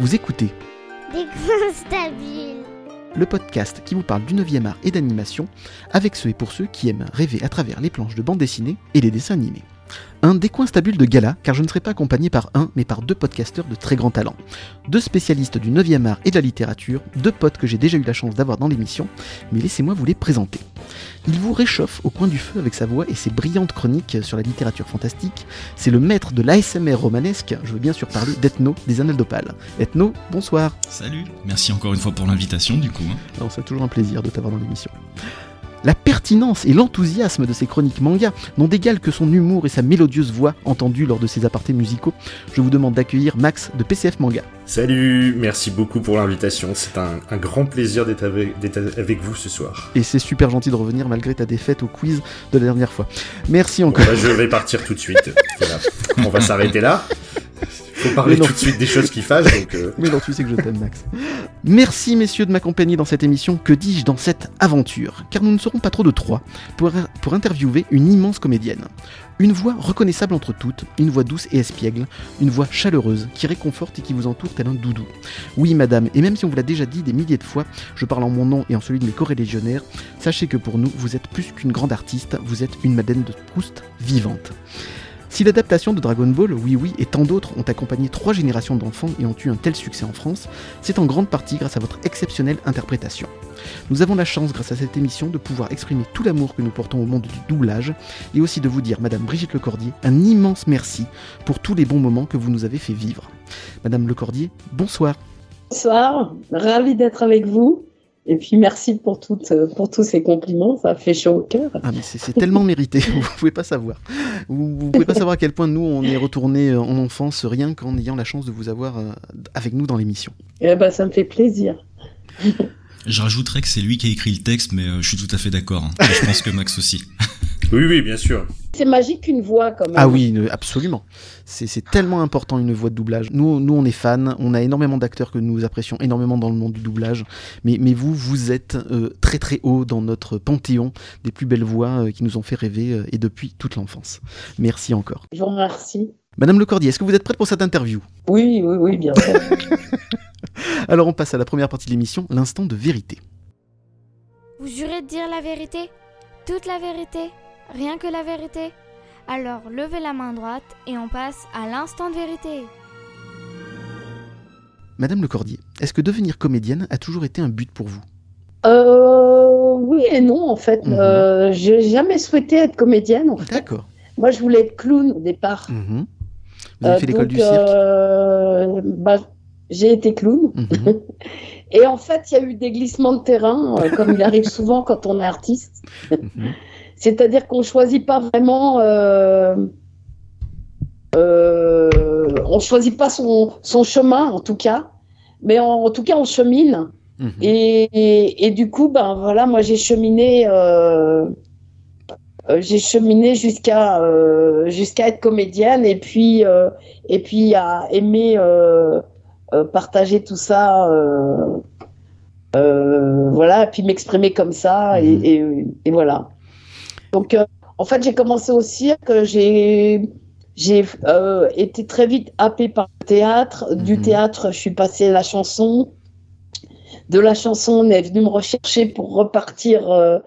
Vous écoutez Des stabiles. le podcast qui vous parle du 9e art et d'animation avec ceux et pour ceux qui aiment rêver à travers les planches de bande dessinée et les dessins animés. Un décoinstabule de gala, car je ne serai pas accompagné par un, mais par deux podcasteurs de très grand talent. Deux spécialistes du 9e art et de la littérature, deux potes que j'ai déjà eu la chance d'avoir dans l'émission, mais laissez-moi vous les présenter. Il vous réchauffe au coin du feu avec sa voix et ses brillantes chroniques sur la littérature fantastique. C'est le maître de l'ASMR romanesque, je veux bien sûr parler d'Ethno des Annales d'Opale. Ethno, bonsoir. Salut, merci encore une fois pour l'invitation du coup. hein. C'est toujours un plaisir de t'avoir dans l'émission. La pertinence et l'enthousiasme de ses chroniques manga n'ont d'égal que son humour et sa mélodieuse voix entendue lors de ses apartés musicaux. Je vous demande d'accueillir Max de PCF Manga. Salut, merci beaucoup pour l'invitation. C'est un, un grand plaisir d'être avec, vous ce soir. Et c'est super gentil de revenir malgré ta défaite au quiz de la dernière fois. Merci Bon, encore. bah, je vais partir tout de suite. Voilà. On va s'arrêter là. Faut parler tout de suite des choses qui fâchent, donc euh, Mais non, tu sais que je t'aime, Max. Merci, messieurs, de m'accompagner dans cette émission. Que dis-je dans cette aventure? Car nous ne serons pas trop de trois pour, pour interviewer une immense comédienne. Une voix reconnaissable entre toutes, une voix douce et espiègle, une voix chaleureuse qui réconforte et qui vous entoure tel un doudou. Oui, madame, et même si on vous l'a déjà dit des milliers de fois, je parle en mon nom et en celui de mes corélégionnaires, sachez que pour nous, vous êtes plus qu'une grande artiste, vous êtes une Madeleine de Proust vivante. Si l'adaptation de Dragon Ball, Oui Oui et tant d'autres ont accompagné trois générations d'enfants et ont eu un tel succès en France, c'est en grande partie grâce à votre exceptionnelle interprétation. Nous avons la chance, grâce à cette émission, de pouvoir exprimer tout l'amour que nous portons au monde du doublage et aussi de vous dire, Madame Brigitte Lecordier, un immense merci pour tous les bons moments que vous nous avez fait vivre. Madame Lecordier, bonsoir. Bonsoir, ravi d'être avec vous. Et puis merci pour, toutes, pour tous ces compliments, ça fait chaud au cœur. Ah mais c'est tellement mérité, vous pouvez pas savoir. Vous, vous pouvez pas savoir à quel point nous on est retourné en enfance rien qu'en ayant la chance de vous avoir euh, avec nous dans l'émission. Eh ben, ça me fait plaisir. Je rajouterais que c'est lui qui a écrit le texte, mais euh, je suis tout à fait d'accord. hein. Je pense que Max aussi. oui, oui, bien sûr. C'est magique une voix quand même. Ah oui, une- absolument. C'est c'est tellement important une voix de doublage. Nous, nous, on est fans, on a énormément d'acteurs que nous apprécions énormément dans le monde du doublage. Mais, mais vous, vous êtes euh, très très haut dans notre panthéon des plus belles voix euh, qui nous ont fait rêver euh, et depuis toute l'enfance. Merci encore. Je vous remercie. Madame Lecordier, est-ce que vous êtes prête pour cette interview? Oui, oui, oui, bien sûr. Alors on passe à la première partie de l'émission, l'instant de vérité. Vous jurez de dire la vérité? Toute la vérité? Rien que la vérité Alors levez la main droite et on passe à l'instant de vérité. Madame Lecordier, est-ce que devenir comédienne a toujours été un but pour vous? Euh, oui et non, en fait. Mhm. Euh, j'ai jamais souhaité être comédienne. En fait. D'accord. Moi, je voulais être clown au départ. Mhm. Vous avez Euh, fait l'école du cirque euh, bah, J'ai été clown. Mhm. Et en fait, il y a eu des glissements de terrain, euh, comme il arrive souvent quand on est artiste. Mhm. C'est-à-dire qu'on choisit pas vraiment. Euh, euh, on choisit pas son, son chemin, en tout cas. Mais en, en tout cas, on chemine. Mhm. Et, et, et du coup, ben voilà, moi j'ai cheminé, euh, euh, j'ai cheminé jusqu'à euh, jusqu'à être comédienne et puis euh, et puis à aimer partager tout ça, euh, euh, voilà, et puis m'exprimer comme ça et, Mhm. et, et voilà. Donc euh, en fait, j'ai commencé au cirque, j'ai j'ai euh, été très vite happée par le théâtre. Du Mhm. théâtre, je suis passée à la chanson. De la chanson, on est venu me rechercher pour repartir euh,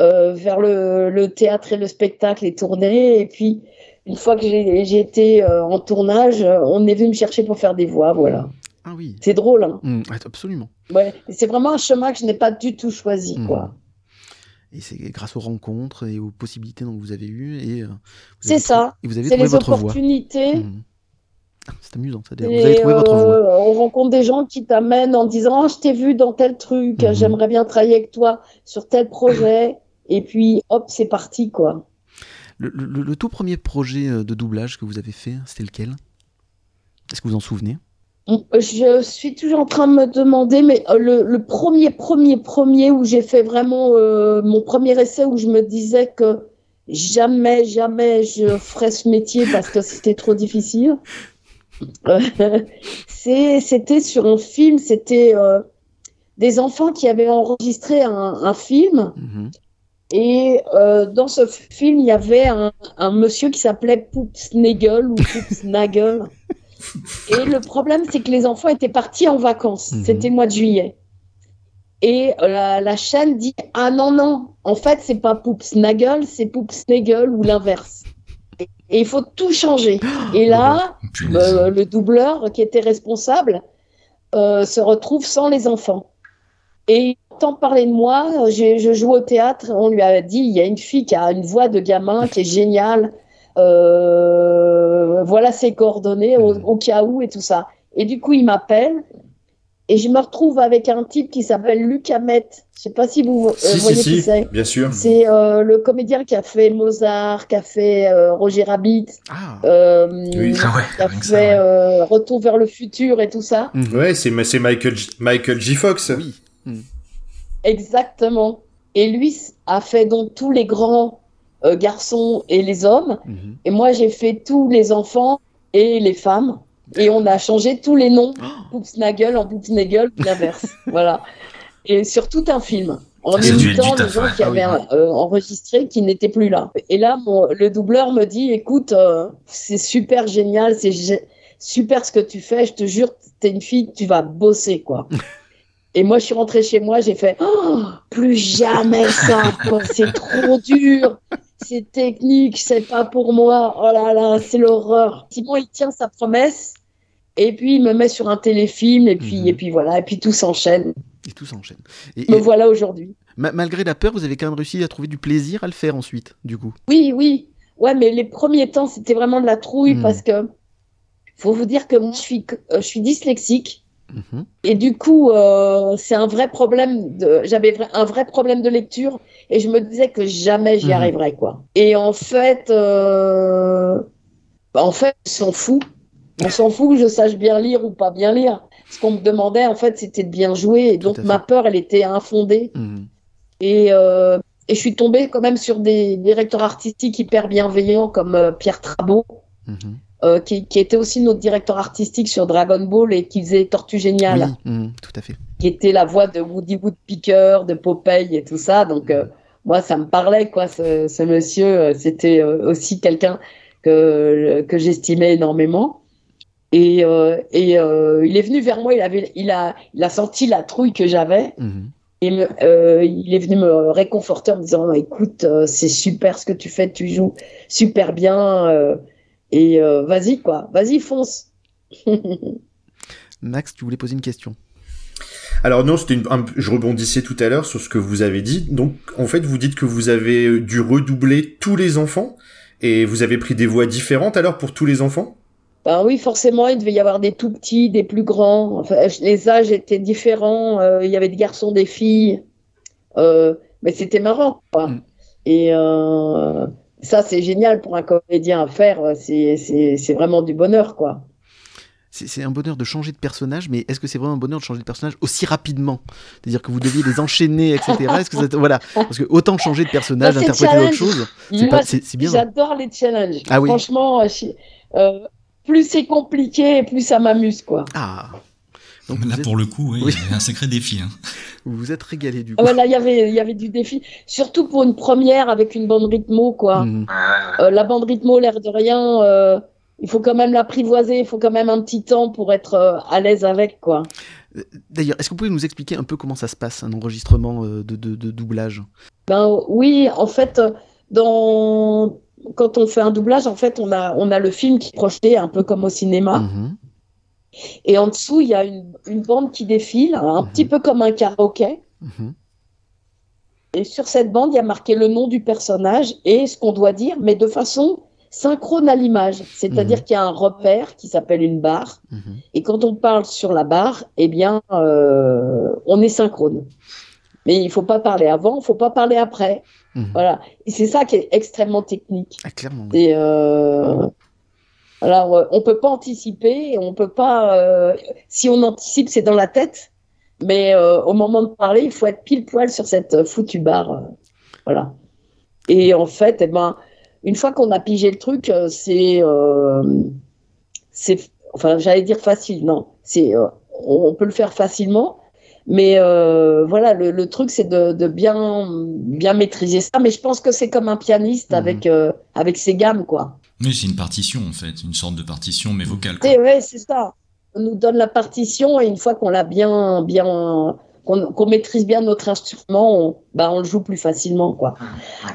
euh, vers le, le théâtre et le spectacle et tourner. Et puis, une fois que j'ai été en tournage, on est venu me chercher pour faire des voix. Voilà. Ah oui. C'est drôle, hein ouais, absolument. ouais. C'est vraiment un chemin que je n'ai pas du tout choisi, Mhm. quoi. Et c'est grâce aux rencontres et aux possibilités dont vous avez eues. Et, euh, C'est ça. Et vous avez trouvé les votre opportunités. Ah, C'est amusant, ça. Vous avez trouvé votre voie. euh, On rencontre des gens qui t'amènent en disant Ah, Je t'ai vu dans tel truc, Mhm. j'aimerais bien travailler avec toi sur tel projet. Et puis, hop, c'est parti, quoi. Le, le- le tout premier projet euh, de doublage que vous avez fait, c'était lequel? Est-ce que vous en souvenez? Je suis toujours en train de me demander, mais euh, le, le premier, premier, premier où j'ai fait vraiment euh, mon premier essai où je me disais que jamais, jamais je ferais ce métier parce que c'était trop difficile. c'est- C'était sur un film, c'était euh, des enfants qui avaient enregistré un, un film. Mhm. Et euh, dans ce film, il y avait un, un monsieur qui s'appelait Poopsnagel ou Poopsnagel. Et le problème, c'est que les enfants étaient partis en vacances. Mhm. C'était le mois de juillet. Et euh, la, la chaîne dit Ah non, non, en fait, c'est pas Poopsnagel, c'est Poopsnagel ou l'inverse. Et, il faut tout changer. Et là, Punaise. euh, le doubleur qui était responsable euh, se retrouve sans les enfants. Et il entend parler de moi, je joue au théâtre, on lui a dit, il y a une fille qui a une voix de gamin qui est géniale, voilà ses coordonnées au, Mhm. au cas où et tout ça. Et du coup, il m'appelle et je me retrouve avec un type qui s'appelle Luc Hamet. Je sais pas si vous euh, Si, si, voyez qui si, c'est. bien sûr. C'est euh, le comédien qui a fait Mozart, qui a fait euh, Roger Rabbit, Ah. euh, Oui. Ah ouais, qui a fait ça, ouais. euh, Retour vers le futur et tout ça. Mhm. Ouais, c'est c'est Michael, Michael J. Fox. Oui. Exactement. Et lui a fait donc tous les grands euh, garçons et les hommes. Mhm. Et moi, j'ai fait tous les enfants et les femmes. Et on a changé tous les noms. Poopsnagel en Poopsnagel, puis l'inverse. voilà. Et sur tout un film. En Ça a dû être évitant les gens qui Ah oui, avaient euh, enregistré qui n'étaient plus là. Et là, mon- le doubleur me dit, écoute, euh, c'est super génial, c'est gé- super ce que tu fais. Je te jure, t'es une fille, tu vas bosser, quoi. Et moi, je suis rentrée chez moi, j'ai fait, oh, plus jamais ça, quoi. C'est trop dur. C'est technique, c'est pas pour moi. Oh là là, c'est l'horreur. Simon, il tient sa promesse. Et puis, il me met sur un téléfilm. Et puis, Mhm. et puis voilà. Et puis, tout s'enchaîne. Et tout s'enchaîne. Et, Me et voilà aujourd'hui. ma- malgré la peur, vous avez quand même réussi à trouver du plaisir à le faire ensuite, du coup. Oui, oui. Ouais, mais les premiers temps, c'était vraiment de la trouille Mhm. parce que faut vous dire que moi, je suis, euh, je suis dyslexique. Mhm. Et du coup, euh, c'est un vrai problème. De... J'avais un vrai problème de lecture et je me disais que jamais j'y Mhm. arriverais, quoi. Et en fait, euh... bah, en fait, on s'en fout. On s'en fout que je sache bien lire ou pas bien lire. Ce qu'on me demandait, en fait, c'était de bien jouer. Et donc, ma peur, elle était infondée. Mhm. Et, euh, et je suis tombée quand même sur des directeurs artistiques hyper bienveillants comme Pierre Trabot. Euh, qui, qui était aussi notre directeur artistique sur Dragon Ball et qui faisait Tortue Géniale Oui, mhm, tout à fait. qui était la voix de Woody Woodpecker, de Popeye et tout ça. Donc, euh, moi, ça me parlait, quoi, ce, ce monsieur. euh, C'était aussi quelqu'un que, que j'estimais énormément. Et, euh, et euh, il est venu vers moi, il, avait, il, a, il a senti la trouille que j'avais. Mhm. Et me- euh, il est venu me réconforter en me disant écoute, c'est super ce que tu fais, tu joues super bien. Euh, et euh, vas-y, quoi, vas-y, fonce. Max, tu voulais poser une question. Alors non, c'était une, un- je rebondissais tout à l'heure sur ce que vous avez dit. Donc en fait, vous dites que vous avez dû redoubler tous les enfants et vous avez pris des voix différentes alors pour tous les enfants? Ben oui, forcément, il devait y avoir des tout petits, des plus grands. Enfin, les âges étaient différents. euh, il y avait des garçons, des filles. Euh, mais c'était marrant, quoi. Mm. Et euh, ça, c'est génial pour un comédien à faire. C'est, vraiment du bonheur, quoi. C'est un bonheur de changer de personnage, mais est-ce que c'est vraiment un bonheur de changer de personnage aussi rapidement? C'est-à-dire que vous deviez les enchaîner, etc. Est-ce que ça- voilà, parce que autant changer de personnage, interpréter autre chose, c'est bien. J'adore les challenges. Ah oui. Franchement, euh, euh, plus c'est compliqué, plus ça m'amuse, quoi. Ah. Donc Là, êtes, pour le coup, ouais, Oui. il y a un sacré défi. Hein. vous vous êtes régalé du Ah coup. ouais, là, il y avait, il y avait du défi. Surtout pour une première avec une bande rythmo, quoi. Mhm. Euh, la bande rythmo, l'air de rien, euh, il faut quand même l'apprivoiser, il faut quand même un petit temps pour être euh, à l'aise avec, quoi. D'ailleurs, est-ce que vous pouvez nous expliquer un peu comment ça se passe, un enregistrement euh, de, de- de doublage? Ben oui, en fait, dans... quand on fait un doublage, en fait, on a, on a le film qui est projeté un peu comme au cinéma. Mhm. Et en dessous, il y a une, une bande qui défile, un Mhm. petit peu comme un karaoké. Mhm. Et sur cette bande, il y a marqué le nom du personnage et ce qu'on doit dire, mais de façon synchrone à l'image. C'est-à-dire Mhm. qu'il y a un repère qui s'appelle une barre. Et quand on parle sur la barre, eh bien, euh, on est synchrone. Mais il faut pas parler avant, il faut pas parler après. Voilà. Et c'est ça qui est extrêmement technique. Ah, clairement. oui. Et euh, alors, euh, on peut pas anticiper, on peut pas. euh, si on anticipe, c'est dans la tête. Mais euh, au moment de parler, il faut être pile poil sur cette foutue barre. voilà. Et en fait, eh ben, une fois qu'on a pigé le truc, c'est, euh, c'est, enfin, j'allais dire facile, non, c'est, on peut le faire facilement, mais euh, voilà, le, le truc c'est de, de, bien, bien maîtriser ça. Mais je pense que c'est comme un pianiste mmh. avec, euh, avec ses gammes, quoi. Oui, c'est une partition en fait, une sorte de partition mais vocale. Oui, c'est ça. On nous donne la partition et une fois qu'on l'a bien, bien, qu'on qu maîtrise bien notre instrument, on, bah, on le joue plus facilement, quoi.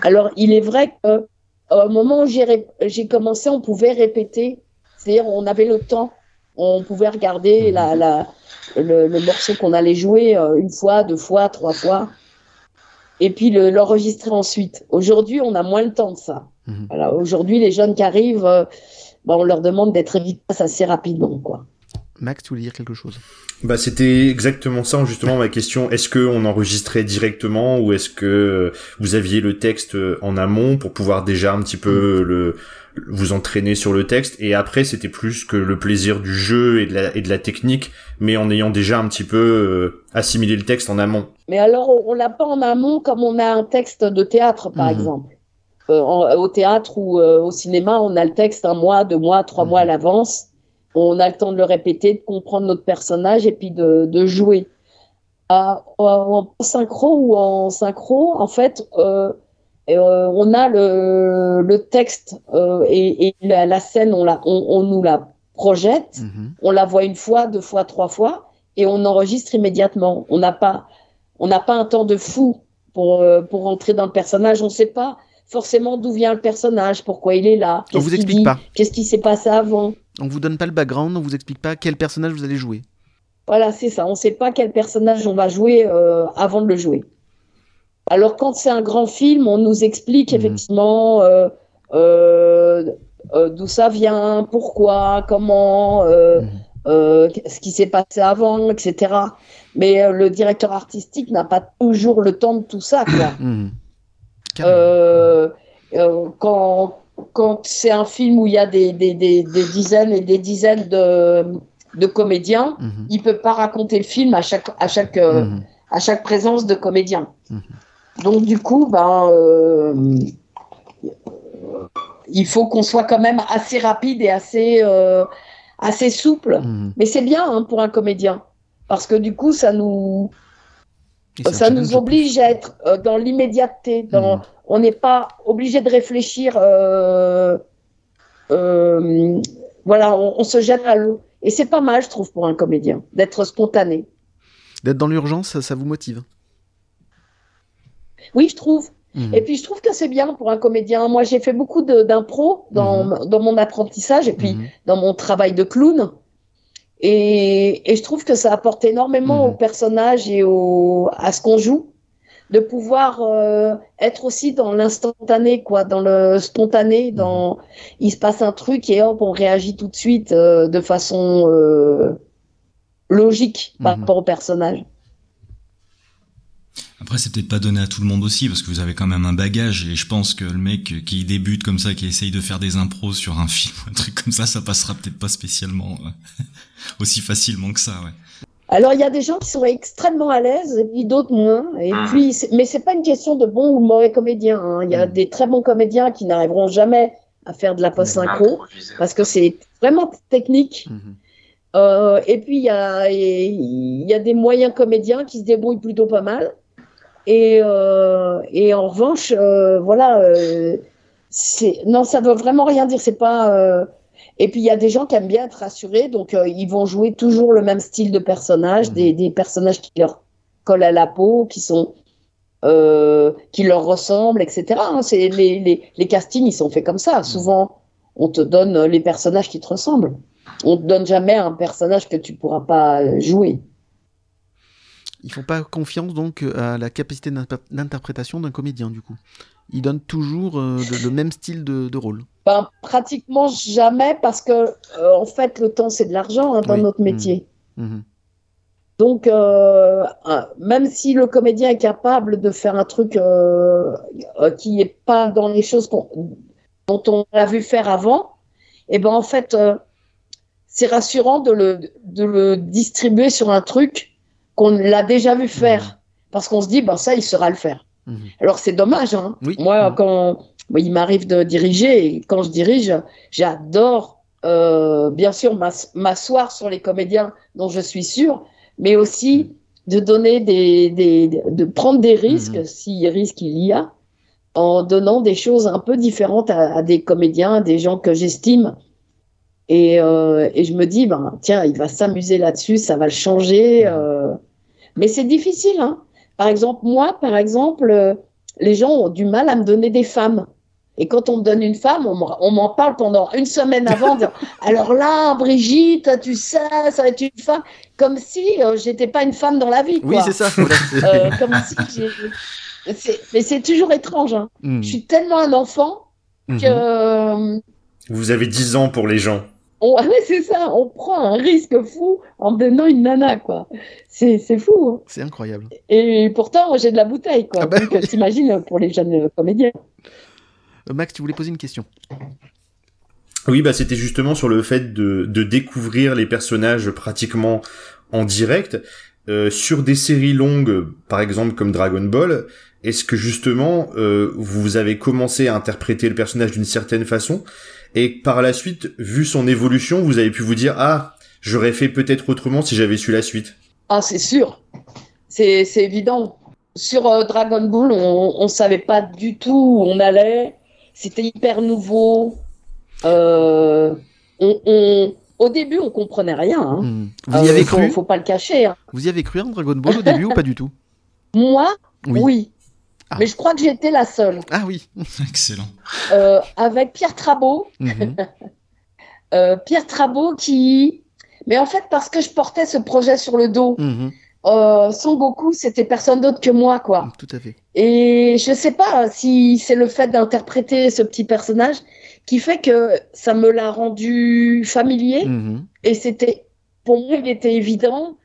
Alors, il est vrai que au moment où j'ai commencé, on pouvait répéter, c'est-à-dire on avait le temps, on pouvait regarder la, la le, le, morceau qu'on allait jouer euh, une fois, deux fois, trois fois, et puis l'enregistrer ensuite. Aujourd'hui, on a moins le temps de ça. Mmh. Voilà, Aujourd'hui, les jeunes qui arrivent, euh, bah, on leur demande d'être efficaces assez rapidement. Quoi. Max, tu voulais dire quelque chose? Bah, c'était exactement ça, justement, ma question. Est-ce que on enregistrait directement ou est-ce que vous aviez le texte en amont pour pouvoir déjà un petit peu le, vous entraîner sur le texte? Et après c'était plus que le plaisir du jeu et de la, et de la technique mais en ayant déjà un petit peu euh, assimilé le texte en amont. Mais alors on l'a pas en amont comme on a un texte de théâtre par mmh. exemple. Euh, en, au théâtre ou euh, au cinéma on a le texte un mois, deux mois, trois mmh. mois à l'avance. On a le temps de le répéter, de comprendre notre personnage et puis de, de jouer. À, en synchro ou en synchro, en fait, euh, euh, on a le, le texte euh, et, et la, la, scène, on, la, on, on, nous la projette, -hmm. on la voit une fois, deux fois, trois fois, et on enregistre immédiatement. On n'a pas, on n'a pas un temps de fou pour euh, pour rentrer dans le personnage. On ne sait pas forcément d'où vient le personnage, pourquoi il est là, on vous explique pas, qu'est-ce qui s'est passé avant. On vous donne pas le background, on vous explique pas quel personnage vous allez jouer. Voilà, c'est ça. On ne sait pas quel personnage on va jouer euh, avant de le jouer. Alors quand c'est un grand film, on nous explique mmh. effectivement euh, euh, euh, d'où ça vient, pourquoi, comment, mmh. Ce qui s'est passé avant, etc. Mais le directeur artistique n'a pas toujours le temps de tout ça. Quoi. Mmh. quand quand c'est un film où il y a des, des, des, des, dizaines et des dizaines de, de comédiens, il peut pas raconter le film à chaque à chaque à chaque présence de comédiens. Donc du coup, ben, euh, il faut qu'on soit quand même assez rapide et assez, euh, assez souple. Mmh. Mais c'est bien hein, pour un comédien, parce que du coup, ça nous, ça nous oblige à être euh, dans l'immédiateté. Dans... Mmh. On n'est pas obligé de réfléchir. Euh, euh, voilà, on, on, se jette à l'eau. Et c'est pas mal, je trouve, pour un comédien, d'être spontané. D'être dans l'urgence, ça, ça vous motive oui, je trouve. Mmh. Et puis je trouve que c'est bien pour un comédien. Moi, j'ai fait beaucoup d'impro dans, mmh. dans mon apprentissage et puis mmh. dans mon travail de clown. Et, et, je trouve que ça apporte énormément au personnage et au, à ce qu'on joue, de pouvoir euh, être aussi dans l'instantané, quoi, dans le spontané, dans il se passe un truc et hop, on réagit tout de suite euh, de façon euh, logique par rapport au personnage. Après, c'est peut-être pas donné à tout le monde aussi, parce que vous avez quand même un bagage, et je pense que le mec qui débute comme ça, qui essaye de faire des impros sur un film, un truc comme ça, ça passera peut-être pas spécialement euh, aussi facilement que ça, ouais. Alors, il y a des gens qui sont extrêmement à l'aise, et puis d'autres moins. Et ah. puis, mais c'est pas une question de bon ou mauvais comédien. Hein. Il y a mmh. des très bons comédiens qui n'arriveront jamais à faire de la post-synchro, parce que c'est vraiment technique. Mmh. Euh, et puis, il y a, il y a des moyens comédiens qui se débrouillent plutôt pas mal. Et, euh, et en revanche, euh, voilà, euh, c'est non, ça veut vraiment rien dire. C'est pas. Et puis il y a des gens qui aiment bien être rassurés, donc ils vont jouer toujours le même style de personnage, mmh. des, des, personnages qui leur collent à la peau, qui sont qui leur ressemblent, etc. Hein, c'est les, les, les castings, ils sont faits comme ça. Mmh. Souvent, on te donne les personnages qui te ressemblent. On te donne jamais un personnage que tu pourras pas jouer ils font pas confiance donc à la capacité d'interprétation d'un comédien du coup. Ils donnent toujours euh, le, le, même style de, de, rôle. Ben, pratiquement jamais parce que euh, en fait le temps c'est de l'argent hein, dans oui. notre métier. Mmh. Mmh. Donc euh, même si le comédien est capable de faire un truc euh, euh, qui est pas dans les choses dont on a vu faire avant, et eh ben en fait c'est rassurant de le, de le distribuer sur un truc qu'on l'a déjà vu faire, mmh. parce qu'on se dit, ben ça, il saura le faire. Mmh. Alors c'est dommage. Hein. Oui. Moi, mmh. quand il m'arrive de diriger, et quand je dirige, j'adore euh, bien sûr, m'as- m'asseoir sur les comédiens dont je suis sûre, mais aussi de donner des, des de prendre des risques, Mhm. si risque il y a, en donnant des choses un peu différentes à, à des comédiens, à des gens que j'estime. Et, euh, et je me dis, ben, tiens, il va s'amuser là-dessus, ça va le changer. euh. Mais c'est difficile. Hein. Par exemple, moi, par exemple, euh, les gens ont du mal à me donner des femmes. Et quand on me donne une femme, on m'en- parle pendant une semaine avant, en disant, alors là, Brigitte, tu sais, ça va être une femme, comme si euh, j'étais pas une femme dans la vie. Oui, quoi. c'est ça. Euh, comme si j'ai. c'est- Mais c'est toujours étrange. Hein. Mhm. Je suis tellement un enfant Mhm. que. euh, Vous avez 10 ans pour les gens. On... ouais, c'est ça, on prend un risque fou en me donnant une nana, quoi. C'est c'est fou. hein. C'est incroyable. Et pourtant, j'ai de la bouteille, quoi. Ah bah Donc, t'imagines pour les jeunes euh, comédiens. Euh, Max, tu voulais poser une question Oui, bah c'était justement sur le fait de, de découvrir les personnages pratiquement en direct euh, sur des séries longues, par exemple comme Dragon Ball. Est-ce que justement euh, vous avez commencé à interpréter le personnage d'une certaine façon? Et par la suite, vu son évolution, vous avez pu vous dire ah j'aurais fait peut-être autrement si j'avais su la suite. Ah, c'est sûr. C'est c'est évident. Sur euh, Dragon Ball, on, on savait pas du tout où on allait. C'était hyper nouveau. Euh, on, on- au début, on comprenait rien. hein. Mhm. Vous y Euh, avez faut, cru? faut pas le cacher. hein. Vous y avez cru en Dragon Ball au début ou pas du tout? Moi, Oui. oui. Ah. Mais je crois que j'étais la seule. Ah oui. Excellent. Euh, avec Pierre Trabot. Mhm. Euh, Pierre Trabot qui... Mais en fait, parce que je portais ce projet sur le dos, euh, Son Goku, c'était personne d'autre que moi, quoi. Tout à fait. Et je sais pas si c'est le fait d'interpréter ce petit personnage qui fait que ça me l'a rendu familier. Mhm. Et c'était, pour moi, il était évident.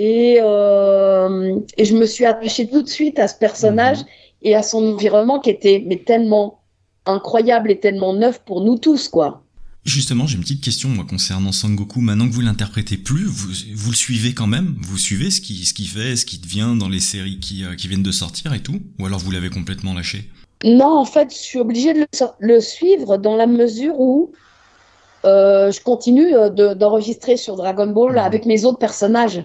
Et, euh, et je me suis attachée tout de suite à ce personnage et à son environnement qui était mais tellement incroyable et tellement neuf pour nous tous, quoi. Justement, j'ai une petite question moi concernant Sangoku. Maintenant que vous l'interprétez plus, vous, vous le suivez quand même? Vous suivez ce qui ce qu'il fait, ce qui devient dans les séries qui, euh, qui viennent de sortir et tout? Ou alors vous l'avez complètement lâché? Non, en fait, je suis obligée de le, suivre dans la mesure où euh, je continue de- d'enregistrer sur Dragon Ball Mhm. avec mes autres personnages.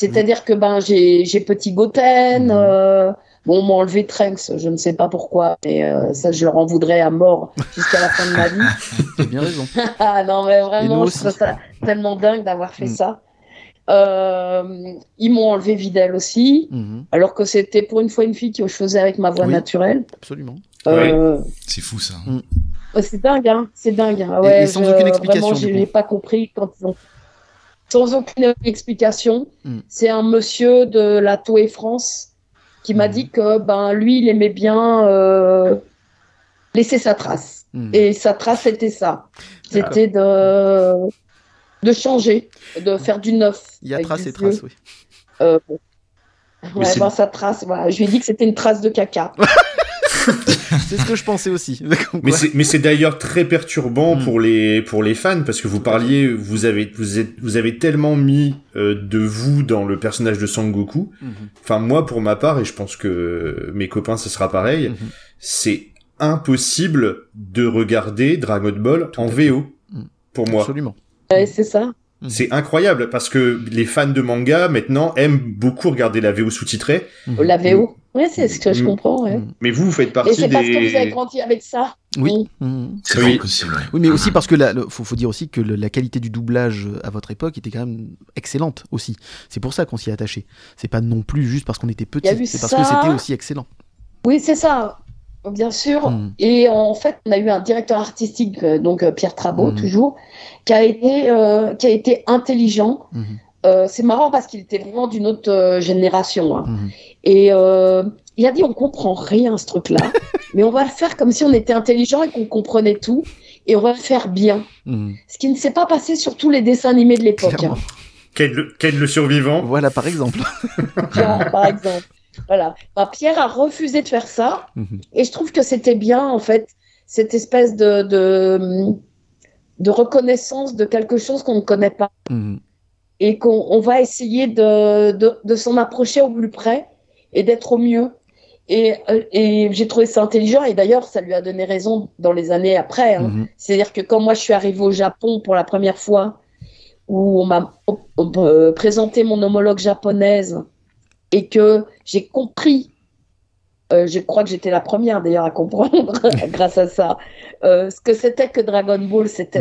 C'est-à-dire que ben j'ai j'ai Petit Goten, Mhm. euh, bon, on m'a enlevé Trunks, je ne sais pas pourquoi, mais euh, ça je leur en voudrais à mort jusqu'à la fin de ma vie. Tu as bien raison. Ah non, mais vraiment, je trouve ça tellement dingue d'avoir fait Mm. ça. Euh, ils m'ont enlevé Videl aussi, Mhm. alors que c'était pour une fois une fille que je faisais avec ma voix Oui. naturelle. Absolument. Euh, C'est fou ça. C'est dingue, hein. C'est dingue. hein. Et- Ouais, et sans je- aucune explication, Vraiment, je n'ai pas compris quand ils ont. Sans aucune explication. Mm. C'est un monsieur de la Toé France qui m'a Mm. dit que ben lui, il aimait bien euh, laisser sa trace. Mhm. Et sa trace, c'était ça. C'était de de changer, de faire du neuf. Il y a trace et trace, vieux. oui. Euh, Ouais, ben, sa trace, voilà. Je lui ai dit que c'était une trace de caca. C'est ce que je pensais aussi. Mais c'est mais c'est d'ailleurs très perturbant Mm. pour les pour les fans parce que vous parliez vous avez vous êtes vous avez tellement mis euh, de vous dans le personnage de Sangoku. Mhm. Enfin moi pour ma part et je pense que mes copains ce sera pareil, Mhm. c'est impossible de regarder Dragon Ball Tout en. VO pour moi. Absolument. Ouais, c'est ça. C'est incroyable parce que les fans de manga maintenant aiment beaucoup regarder la VO sous-titrée. La VO. Ouais, c'est ce que je Mm. comprends. ouais. Mhm. Mais vous, vous faites Et partie c'est parce que vous avez des. grandi avec ça. Oui. Mhm. C'est Oui. possible. ouais. Oui, mais aussi parce que la, le- faut, faut dire aussi que le- la qualité du doublage à votre époque était quand même excellente aussi. C'est pour ça qu'on s'y est attaché. C'est pas non plus juste parce qu'on était petit, c'est parce ça. que c'était aussi excellent. Oui, c'est ça, bien sûr. Et en fait, on a eu un directeur artistique, euh, donc euh, Pierre Trabot, toujours, qui a été, euh, qui a été intelligent. Euh, c'est marrant parce qu'il était vraiment d'une autre euh, génération. hein. Mhm. Et euh, il a dit on comprend rien ce truc-là, mais on va le faire comme si on était intelligent et qu'on comprenait tout, et on va le faire bien. Mhm. Ce qui ne s'est pas passé sur tous les dessins animés de l'époque. Hein. Ken le, le survivant. Voilà, par exemple. Genre, par exemple. Voilà. Ben, Pierre a refusé de faire ça. Mhm. Et je trouve que c'était bien, en fait, cette espèce de, de, de reconnaissance de quelque chose qu'on ne connaît pas. Et qu'on on va essayer de, de, de s'en approcher au plus près et d'être au mieux. et, euh, et j'ai trouvé ça intelligent. Et d'ailleurs, ça lui a donné raison dans les années après. Hein. Mhm. C'est-à-dire que quand moi je suis arrivée au Japon pour la première fois, où on m'a euh, présenté mon homologue japonaise et que j'ai compris, euh, je crois que j'étais la première d'ailleurs à comprendre grâce à ça, euh, ce que c'était que Dragon Ball, c'était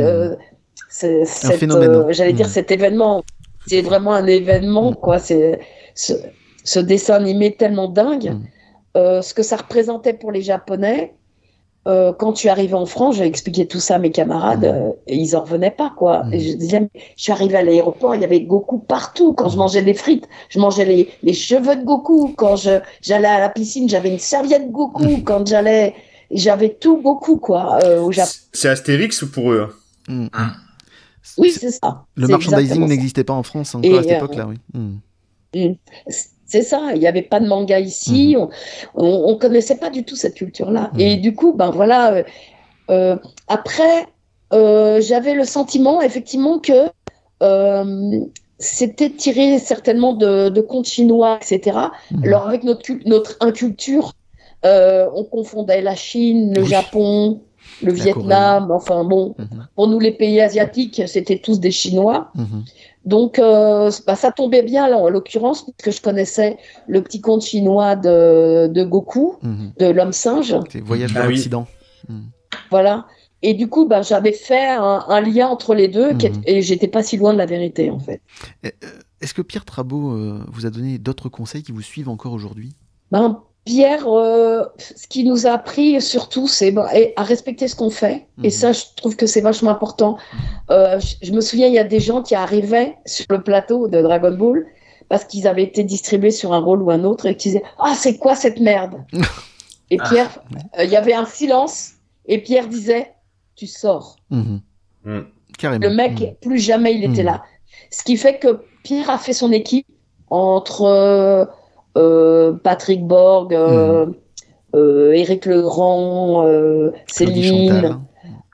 phénomène, euh, hein. j'allais dire Mhm. cet événement. C'est vraiment un événement, quoi. C'est ce, ce dessin animé tellement dingue. Mhm. Euh, ce que ça représentait pour les Japonais. Euh, quand tu arrives en France, j'ai expliqué tout ça à mes camarades, Mhm. euh, et ils en revenaient pas, quoi. Et je disais, mais je suis arrivée à l'aéroport, il y avait Goku partout. Quand je mangeais des frites, je mangeais les, les cheveux de Goku. Quand je, j'allais à la piscine, j'avais une serviette Goku. Quand j'allais, j'avais tout Goku, quoi, euh, au Japon. C'est Astérix pour eux. hein? Oui, C'est- ça. Le merchandising n'existait pas en France encore Et, à cette euh, époque-là, oui. Mm. Mm. C'est ça, il n'y avait pas de manga ici, Mhm. on, on connaissait pas du tout cette culture-là. Mhm. Et du coup, ben voilà, euh, euh, après, euh, j'avais le sentiment effectivement que c'était tiré certainement de, de contes chinois, etc. Alors avec notre, cul- notre inculture, on confondait la Chine, le Oui. Japon, le La Vietnam, enfin bon, Mhm. pour nous les pays asiatiques, c'était tous des Chinois. Mhm. Donc, euh, bah, ça tombait bien là, en l'occurrence, puisque je connaissais le petit conte chinois de, de Goku, Mhm. de l'homme singe, Voyage Ah vers oui. l'Occident. voilà. Et du coup, bah, j'avais fait un, un lien entre les deux, qui est- et j'étais pas si loin de la vérité, en fait. Euh, Est-ce que Pierre Trabot euh, vous a donné d'autres conseils qui vous suivent encore aujourd'hui? Ben, Pierre, euh, ce qui nous a appris surtout, c'est et à respecter ce qu'on fait. Mhm. Et ça, je trouve que c'est vachement important. Euh, je, je me souviens, il y a des gens qui arrivaient sur le plateau de Dragon Ball parce qu'ils avaient été distribués sur un rôle ou un autre et qui disaient Ah, c'est quoi cette merde? Et Ah. Pierre, euh, il y avait un silence et Pierre disait Tu sors. Mhm. Mm. Carrément. Le mec, Mhm. plus jamais il était Mhm. là. Ce qui fait que Pierre a fait son équipe entre Patrick Borg, euh, euh, Legrand, euh, Claudie Céline,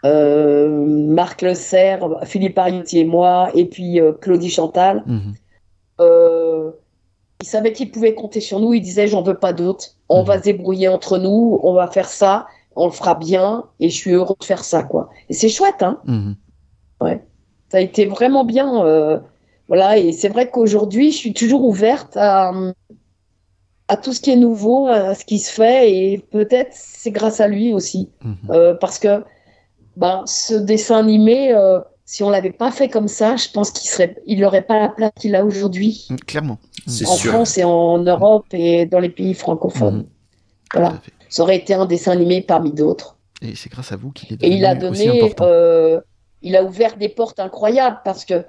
euh, Marc Le Serre, Philippe Ariotti et moi, et puis euh, Claudie Chantal. Euh, il savait qu'il pouvait compter sur nous. Il disait J'en veux pas d'autres. On Mhm. va se débrouiller entre nous. On va faire ça. On le fera bien. Et je suis heureux de faire ça, quoi. Et c'est chouette, hein. Mhm. Ça a été vraiment bien. euh, voilà, et c'est vrai qu'aujourd'hui, je suis toujours ouverte à, à tout ce qui est nouveau, à ce qui se fait, et peut-être c'est grâce à lui aussi. Mhm. Euh, parce que ben, ce dessin animé, euh, si on l'avait pas fait comme ça, je pense qu'il serait, il n'aurait pas la place qu'il a aujourd'hui Mm, Clairement. En sûr. France et en Europe et dans les pays francophones. Mhm. Voilà, ça aurait été un dessin animé parmi d'autres. Et c'est grâce à vous qu'il est Et devenu il a donné, euh, il a ouvert des portes incroyables parce que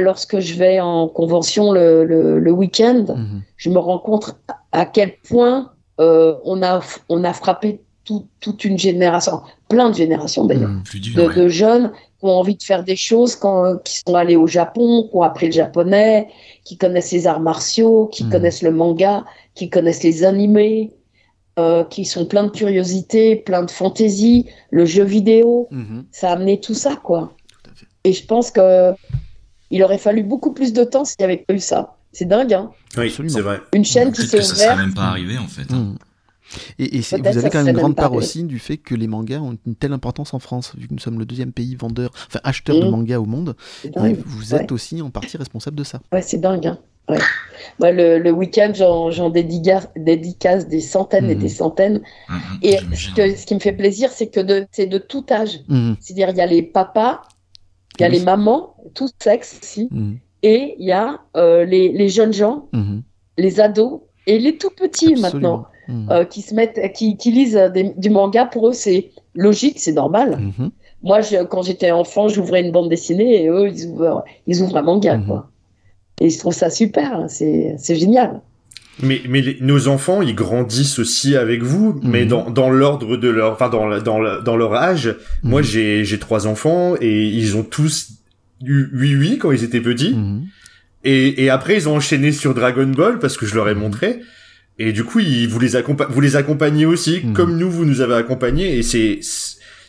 lorsque je vais en convention le, le, le week-end, Mhm. je me rends compte à quel point euh, on, a, on a frappé tout- toute une génération, plein de générations d'ailleurs, Mhm. De, ouais. de jeunes qui ont envie de faire des choses, quand, qui sont allés au Japon, qui ont appris le japonais, qui connaissent les arts martiaux, qui Mhm. connaissent le manga, qui connaissent les animés, euh, qui sont pleins de curiosité, plein de fantaisie, le jeu vidéo ça a amené tout ça, quoi. Tout à fait. Et je pense que il aurait fallu beaucoup plus de temps s'il n'y avait pas eu ça. C'est dingue, hein. Oui, Absolument. c'est vrai. Une chaîne qui s'est que ça serait même pas arrivé en fait. hein. Mhm. Et, et c'est- Peut-être vous avez quand même une grande même part aussi du fait que les mangas ont une telle importance en France, vu que nous sommes le deuxième pays vendeur, enfin acheteur de Mhm. mangas au monde, dingue. vous ouais. êtes aussi en partie responsable de ça. Ouais, c'est dingue, hein. Ouais. Moi, le, le week-end, j'en, j'en dédicace, des centaines et Mhm. des centaines. Et ce, j'imagine. que- ce qui me fait plaisir, c'est que de, c'est de tout âge. C'est-à-dire, il y a les papas, il y a Oui. les mamans, tout sexe aussi, Mhm. et il y a euh, les, les jeunes gens, Mhm. les ados et les tout petits maintenant. Absolument. Mhm. euh, qui se mettent, qui, qui lisent des- du manga, pour eux, c'est logique, c'est normal. Mhm. Moi, je, quand j'étais enfant, j'ouvrais une bande dessinée et eux, ils ouvrent, ils ouvrent un manga, quoi. Et je trouve ça super, hein, c'est, c'est génial. Mais, mais les- nos enfants, ils grandissent aussi avec vous, mais Mhm. dans, dans l'ordre de leur, enfin dans, la- dans, la- dans leur âge. Moi, Mhm. j'ai j'ai trois enfants et ils ont tous eu oui oui quand ils étaient petits. Mhm. Et, et après, ils ont enchaîné sur Dragon Ball parce que je leur ai montré. Et du coup, ils, vous les accompa- vous les accompagnez aussi, comme nous, vous nous avez accompagnés. Et c'est,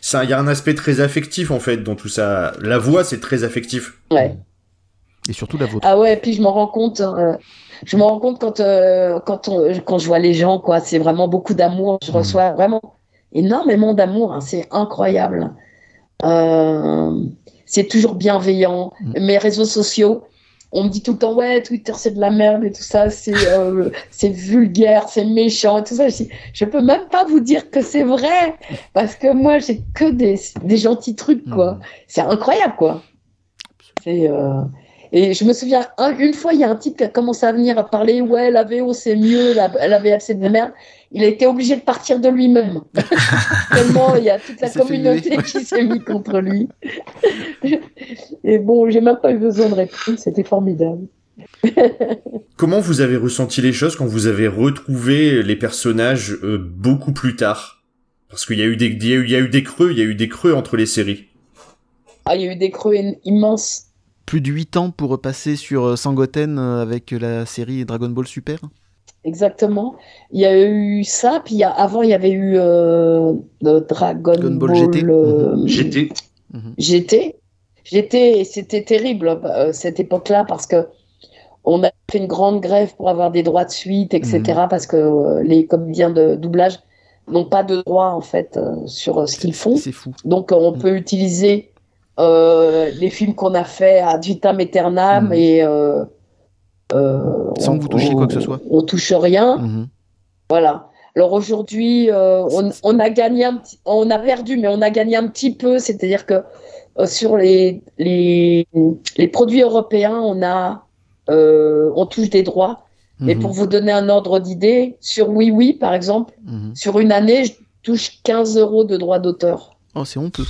ça, il y a un aspect très affectif en fait dans tout ça. La voix, c'est très affectif. Ouais. Et surtout la vôtre. Ah ouais, puis je m'en rends compte. euh, je m'en rends compte quand euh, quand on, quand je vois les gens quoi. C'est vraiment beaucoup d'amour. Je Mhm. reçois vraiment énormément d'amour. hein, C'est incroyable. Euh, c'est toujours bienveillant. Mhm. Mes réseaux sociaux. On me dit tout le temps, ouais, Twitter c'est de la merde et tout ça, c'est euh, c'est vulgaire, c'est méchant et tout ça. Je, dis, je peux même pas vous dire que c'est vrai, parce que moi j'ai que des, des gentils trucs, quoi. Mhm. C'est incroyable, quoi. C'est, euh, Et je me souviens, un- une fois, il y a un type qui a commencé à venir à parler, ouais, la VO c'est mieux, la, la VF c'est de la merde. Il a été obligé de partir de lui-même. Tellement il y a toute la communauté qui s'est mise contre lui. Et bon, j'ai même pas eu besoin de répondre, c'était formidable. Comment vous avez ressenti les choses quand vous avez retrouvé les personnages euh, beaucoup plus tard? Parce qu'il y a eu des, il y a eu, il y a eu des creux, il y a eu des creux entre les séries. Ah, il y a eu des creux immenses. Plus de 8 ans pour repasser sur euh, Sangoten euh, avec la série Dragon Ball Super. Exactement. Il y a eu ça, puis il y a, avant, il y avait eu euh, le Dragon, Dragon Ball Ball, GT. euh, J'étais. GT. GT, et c'était terrible euh, cette époque-là parce que on a fait une grande grève pour avoir des droits de suite, etc. Mhm. Parce que les comédiens de doublage n'ont pas de droits en fait euh, sur ce qu'ils font. C'est fou. Donc on Mhm. peut utiliser euh, les films qu'on a fait à vitam aeternam Mhm. et euh, euh, Sans on- que vous touchiez on- quoi que ce soit. On touche rien. Mhm. Voilà. Alors aujourd'hui, euh, on, on a gagné, un petit, on a perdu, mais on a gagné un petit peu. C'est-à-dire que euh, sur les, les, les produits européens, on a, euh, on touche des droits. Mais Mhm. pour vous donner un ordre d'idée, sur Oui Oui, par exemple, Mhm. sur une année, je touche 15 euros de droits d'auteur. Oh, c'est honteux.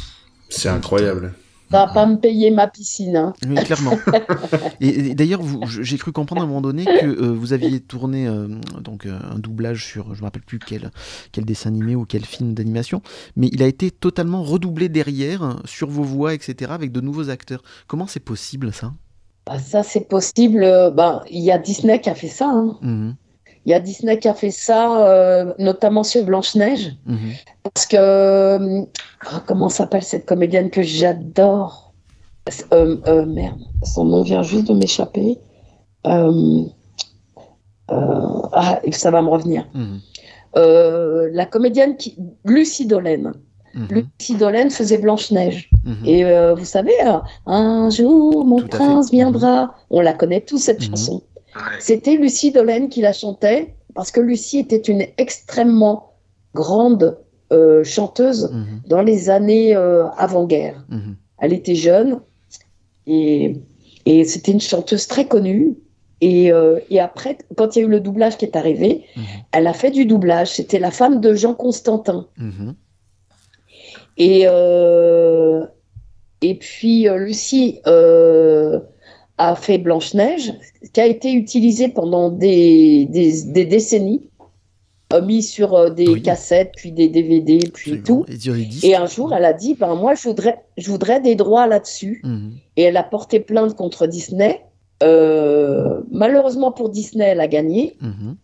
C'est incroyable. Ça va pas me payer ma piscine. Hein. Oui, clairement. et, et d'ailleurs, j'ai cru comprendre à un moment donné que euh, vous aviez tourné euh, donc euh, un doublage sur, je me rappelle plus quel, quel dessin animé ou quel film d'animation, mais il a été totalement redoublé derrière sur vos voix, etc., avec de nouveaux acteurs. Comment c'est possible ça? Bah, ça, c'est possible. Ben, il y a Disney qui a fait ça. hein. Mhm, Il y a Disney qui a fait ça, euh, notamment sur Blanche-Neige. mhm. Parce que, euh, ah, comment s'appelle cette comédienne que j'adore? Euh, euh, Merde, son nom vient juste de m'échapper. Ah, ça va me revenir. Mhm, la comédienne qui, Lucie Dolène. mhm, Lucie Dolène faisait Blanche-Neige. Et euh, vous savez, euh, un jour mon Tout prince viendra. On la connaît tous cette chanson. Ouais. C'était Lucie Dolène qui la chantait parce que Lucie était une extrêmement grande euh, chanteuse Mhm, dans les années euh, avant-guerre. mhm. Elle était jeune et, et c'était une chanteuse très connue. Et, euh, et après, quand il y a eu le doublage qui est arrivé, Mhm. elle a fait du doublage. C'était la femme de Jean Constantin. Et, euh, et puis Lucie euh, a fait Blanche-Neige, qui a été utilisée pendant des, des, des décennies, euh, mis sur euh, des Oui. cassettes, puis des DVD, puis Absolument. tout. Et. Et un jour, elle a dit, ben moi, je voudrais, je voudrais des droits là-dessus. Mhm, Et elle a porté plainte contre Disney. Euh, malheureusement pour Disney, elle a gagné. mhm.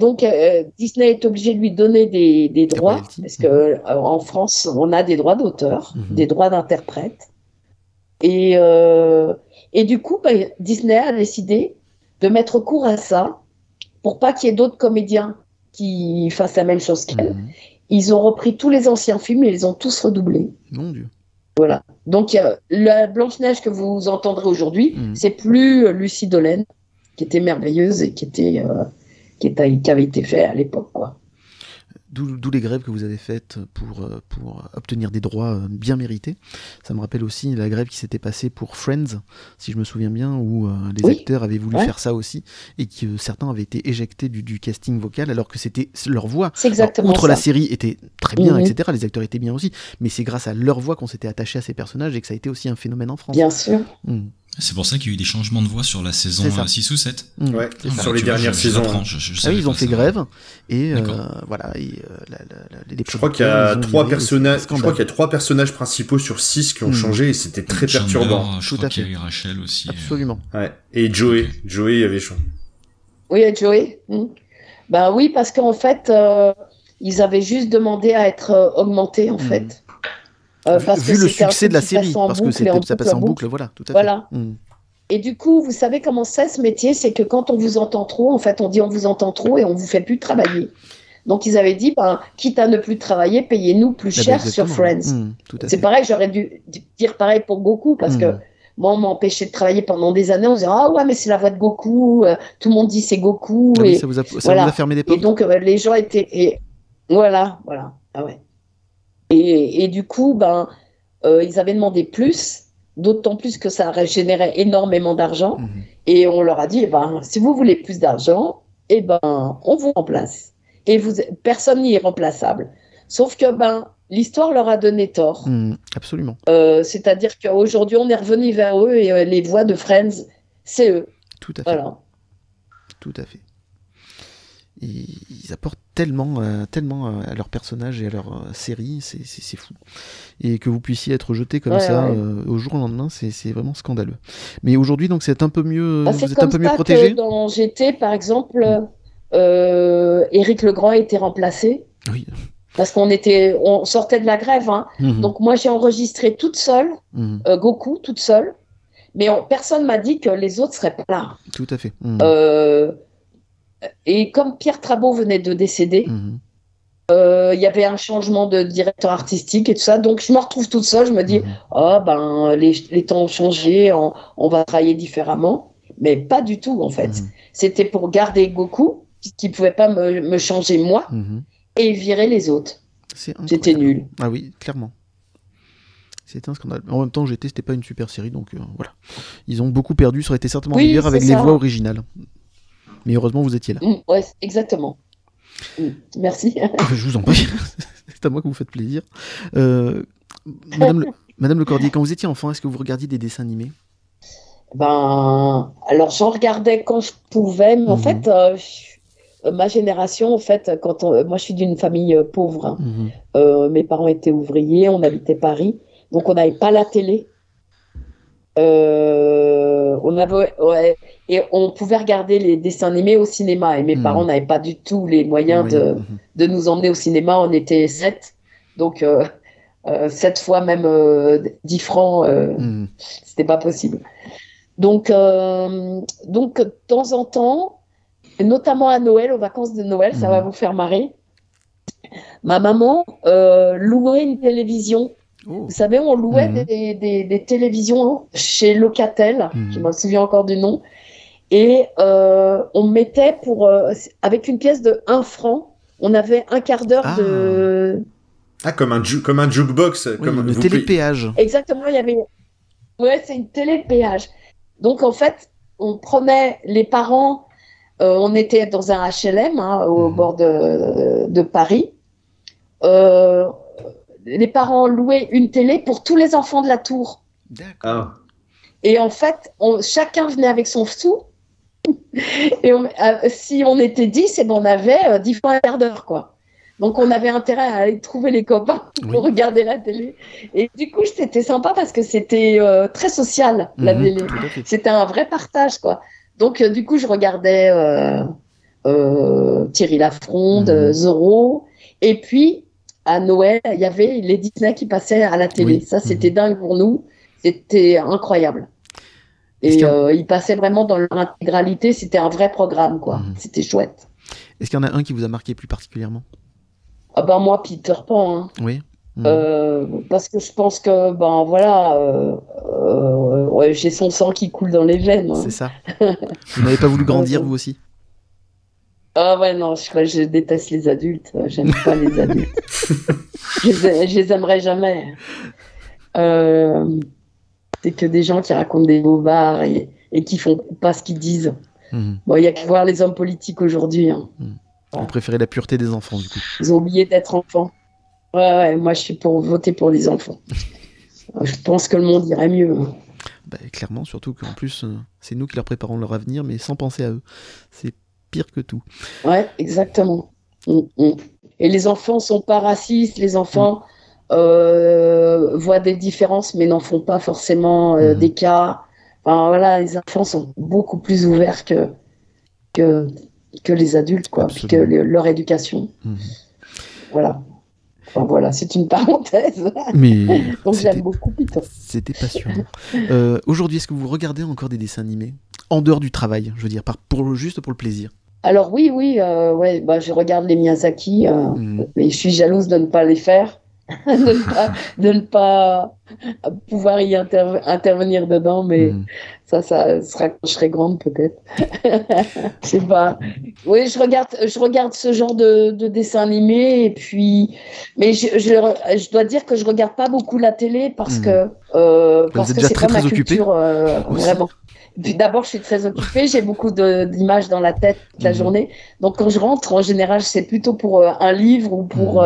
Donc euh, Disney est obligé de lui donner des, des droits, parce que euh, en France, on a des droits d'auteur, Mhm. des droits d'interprète. Et, et du coup, bah, Disney a décidé de mettre court à ça pour pas qu'il y ait d'autres comédiens qui fassent la même chose qu'elle. Mhm. Ils ont repris tous les anciens films et ils les ont tous redoublés. Mon Dieu. Voilà. Donc, la Blanche-Neige que vous entendrez aujourd'hui, Mhm. c'est plus euh, Lucie Dolène, qui était merveilleuse et qui, était, euh, qui, était, qui avait été fait à l'époque. quoi. D'où les grèves que vous avez faites pour, euh, pour obtenir des droits euh, bien mérités. Ça me rappelle aussi la grève qui s'était passée pour Friends, si je me souviens bien, où euh, les Oui. acteurs avaient voulu Ouais. faire ça aussi, et que euh, certains avaient été éjectés du, du casting vocal, alors que c'était leur voix. C'est exactement Alors, outre ça. la série était très bien, Mhm. etc., les acteurs étaient bien aussi, mais c'est grâce à leur voix qu'on s'était attaché à ces personnages et que ça a été aussi un phénomène en France. Bien sûr. Mhm. C'est pour ça qu'il y a eu des changements de voix sur la saison C'est ça. euh, 6 ou 7. Mhm. Ouais, ça. sur les vois, dernières je- je saisons. l'apprends, je- je Ah oui, ils ont fait ça. grève et euh, voilà. et, euh, la- la- la- les Je crois qu'il y a trois personnages. Je crois qu'il y a trois personnages principaux sur six qui ont Mhm. changé et c'était très Chandler, perturbant. Je Tout crois à qu'il y a fait. eu Rachel aussi. euh. Absolument. Ouais. Et Joey, Joey avait changé. Oui, et Joey. Hmm. Ben oui, parce qu'en fait, euh, ils avaient juste demandé à être euh, augmentés, en Mhm. fait. Euh, Vu- parce vu que le succès de la série, parce que boucle et c'était en ça passe en boucle. boucle, voilà, tout à Voilà. fait. Mhm. Et du coup, vous savez comment c'est ce métier C'est que quand on vous entend trop, en fait, on dit on vous entend trop et on vous fait plus travailler. Donc ils avaient dit, ben, quitte à ne plus travailler, payez-nous plus Ah bah, cher sur. Friends. Mm, C'est pareil, j'aurais dû dire pareil pour Goku parce que Mm. moi, on m'empêchait de travailler pendant des années. On disait, ah ouais, mais c'est la voix de Goku. euh, Tout le monde dit c'est Goku. Ah et, ça vous a, ça voilà. vous a fermé des et portes donc, euh, les gens étaient. Et voilà, voilà. Ah ouais. Et, et du coup, ben, euh, ils avaient demandé plus, d'autant plus que ça générait énormément d'argent. Mhm. Et on leur a dit, eh ben, si vous voulez plus d'argent, eh ben, on vous remplace. Et vous, personne n'y est remplaçable. Sauf que ben, l'histoire leur a donné tort. Mm, absolument. Euh, C'est-à-dire qu'aujourd'hui, on est revenu vers eux et euh, les voix de Friends, c'est eux. Tout à fait. Voilà. Tout à fait. Ils apportent tellement, euh, tellement euh, à leur personnage et à leur euh, série, c'est fou. Et que vous puissiez être jeté comme Ouais, ça ouais. euh, au jour au lendemain, c'est vraiment scandaleux. Mais aujourd'hui, donc, c'est un peu mieux, Bah, vous êtes un peu mieux protégé. dans GT, par exemple, euh, Éric Legrand a été remplacé Oui. parce qu'on était, on sortait de la grève. hein. Mhm, Donc moi, j'ai enregistré toute seule, mhm, Goku toute seule, mais on- personne m'a dit que les autres seraient pas là. tout à fait. Mhm, Euh, et comme Pierre Trabot venait de décéder, mhm, euh, il y avait un changement de directeur artistique et tout ça. Donc je me retrouve toute seule, je me dis, ah ben les, les temps ont changé, on, on va travailler différemment. Mais pas du tout en fait. Mhm. C'était pour garder Goku, qui ne pouvait pas me, me changer moi, et virer les autres. C'était nul. Ah oui, clairement. C'était un scandale. En même temps, GT, c'était pas une super série, donc euh, voilà. Ils ont beaucoup perdu, ça aurait été certainement Oui, meilleur avec les voix originales. Mais heureusement, vous étiez là. Mm, ouais, exactement. Mm, Merci. Je vous en prie. C'est à moi que vous faites plaisir. Euh, Madame, le, Madame Le Cordier, quand vous étiez enfant, est-ce que vous regardiez des dessins animés? Ben, alors j'en regardais quand je pouvais, mais en Mhm. fait, euh, je- euh, ma génération, en fait, quand on- moi je suis d'une famille pauvre, hein. Mhm. Euh, mes parents étaient ouvriers, on habitait Paris, donc on n'avait pas la télé. Euh, on avait, ouais, et on pouvait regarder les dessins animés au cinéma, et mes Mhm. parents n'avaient pas du tout les moyens Oui, de, mhm. de nous emmener au cinéma. On était sept, donc euh, euh, sept fois même euh, 10 francs. Mhm. c'était pas possible. Donc, donc, de temps en temps, notamment à Noël, aux vacances de Noël, ça va vous faire marrer. Ma maman louait une télévision. Oh. Vous savez, on louait des, des- des télévisions chez Locatel, je me souviens encore du nom. Et euh, on mettait pour, euh, avec une pièce de 1 franc, on avait un quart d'heure Ah. de, Ah, comme un, ju- comme un jukebox. Oui, comme le télépéage. Exactement, il y avait. Ouais, c'est une télé de péage. Donc, en fait, on prenait les parents, euh, on était dans un HLM hein, au Mhm. bord de, de Paris. Euh, les parents louaient une télé pour tous les enfants de la tour. D'accord. Ah. Et en fait, on- chacun venait avec son sou. Et on- euh, si on était 10, et ben on avait euh, 10 fois un quart d'heure, quoi. Donc on avait intérêt à aller trouver les copains pour Oui. regarder la télé. Et du coup, c'était sympa parce que c'était euh, très social, la Mhm, télé. C'était un vrai partage, quoi. Donc, euh, du coup, je regardais euh, euh, Thierry Lafronde, Mhm. euh, Zorro. Et puis, à Noël, il y avait les Disney qui passaient à la télé. Oui. Ça, c'était dingue pour nous. C'était incroyable. Et a- euh, ils passaient vraiment dans leur intégralité. C'était un vrai programme, quoi. Mhm. C'était chouette. Est-ce qu'il y en a un qui vous a marqué plus particulièrement? Ah ben, moi, Peter Pan, hein. Oui. Mhm. Euh, parce que je pense que, ben voilà, euh, euh, ouais, j'ai son sang qui coule dans les veines. hein. C'est ça. Vous n'avez pas voulu grandir, vous aussi? Ah ouais, non, je, je déteste les adultes. J'aime pas les adultes. je, les, je les aimerais jamais. C'est que des gens qui racontent des bobards et, et qui font pas ce qu'ils disent. Mhm. Bon, il y a qu'à voir les hommes politiques aujourd'hui. hein. Vous préférez la pureté des enfants, du coup. Ils ont oublié d'être enfants. Ouais, ouais, moi je suis pour voter pour les enfants. Je pense que le monde irait mieux. Bah, clairement, surtout qu'en plus, euh, c'est nous qui leur préparons leur avenir, mais sans penser à eux. C'est pire que tout. Ouais, exactement. Et les enfants sont pas racistes, les enfants euh, voient des différences mais n'en font pas forcément euh, Mhm. des cas. Enfin voilà, les enfants sont beaucoup plus ouverts que que, que les adultes quoi, puis que le- leur éducation. Mhm. Voilà. Enfin, voilà, c'est une parenthèse. Mais Donc c'était- j'aime beaucoup Python. C'était passionnant. Euh, Aujourd'hui, est-ce que vous regardez encore des dessins animés? En dehors du travail, je veux dire, par, pour, juste pour le plaisir. Alors oui, oui, euh, ouais, bah, je regarde les Miyazaki, euh, Mhm. mais je suis jalouse de ne pas les faire, de, ne pas, de ne pas pouvoir y inter- intervenir dedans, mais Mhm. ça, ça sera quand je serai grande peut-être. je sais pas. Oui, je regarde, je regarde ce genre de, de dessin animé et puis, mais je, je, je dois dire que je regarde pas beaucoup la télé parce Mhm. que euh, parce que c'est très, pas ma très occupée culture euh, Aussi. vraiment. Puis d'abord, je suis très occupée, j'ai beaucoup d'images dans la tête toute la Mhm. journée. Donc quand je rentre, en général, c'est plutôt pour euh, un livre ou pour.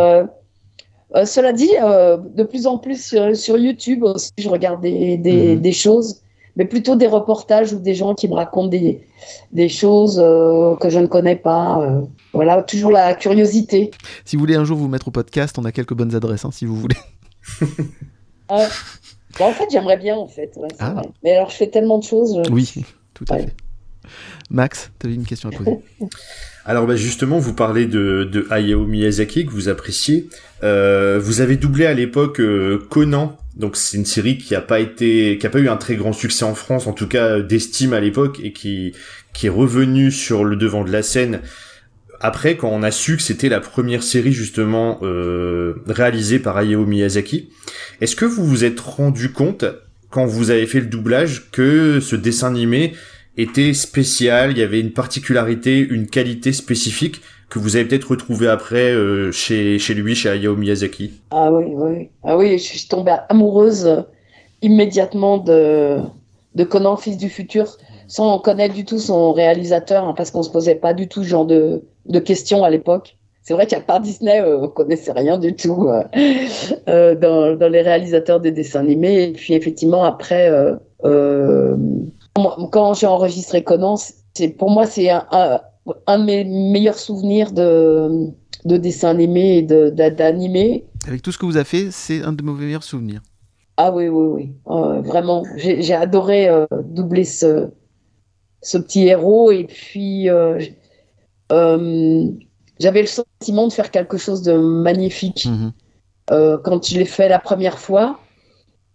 Euh, cela dit, euh, de plus en plus sur, sur YouTube aussi, je regarde des, des, Mhm. des choses, mais plutôt des reportages ou des gens qui me racontent des, des choses euh, que je ne connais pas. euh. voilà, toujours la curiosité. Si vous voulez un jour vous mettre au podcast, on a quelques bonnes adresses, hein, si vous voulez. Bah, en fait, j'aimerais bien, en fait. ouais, Ah. Mais alors, je fais tellement de choses. je- Oui, tout à Ouais. fait. Max, tu avais une question à poser. Alors bah justement, vous parlez de, Hayao Miyazaki que vous appréciez. Euh, vous avez doublé à l'époque euh, Conan, donc c'est une série qui a pas été, qui pas eu un très grand succès en France, en tout cas d'estime à l'époque, et qui est revenue sur le devant de la scène après quand on a su que c'était la première série justement euh, réalisée par Hayao Miyazaki. Est-ce que vous vous êtes rendu compte quand vous avez fait le doublage que ce dessin animé était spécial, il y avait une particularité, une qualité spécifique que vous avez peut-être retrouvé après euh, chez, lui, chez Hayao Miyazaki. Ah oui, oui. Ah oui, je suis tombée amoureuse euh, immédiatement de, de Conan, fils du futur, sans connaître du tout son réalisateur, hein, parce qu'on se posait pas du tout ce genre de, de questions à l'époque. C'est vrai qu'à part Disney, euh, on connaissait rien du tout euh, dans, les réalisateurs des dessins animés. Et puis effectivement, après, quand j'ai enregistré Conan, c'est pour moi c'est un, un, un de mes meilleurs souvenirs de, de dessins animés et de- d'a- d'animés. Avec tout ce que vous avez fait, c'est un de mes meilleurs souvenirs. Ah oui, oui, oui. Euh, vraiment, j'ai adoré euh, doubler ce, ce petit héros. Et puis, euh, euh, j'avais le sentiment de faire quelque chose de magnifique Mhm. quand je l'ai fait la première fois.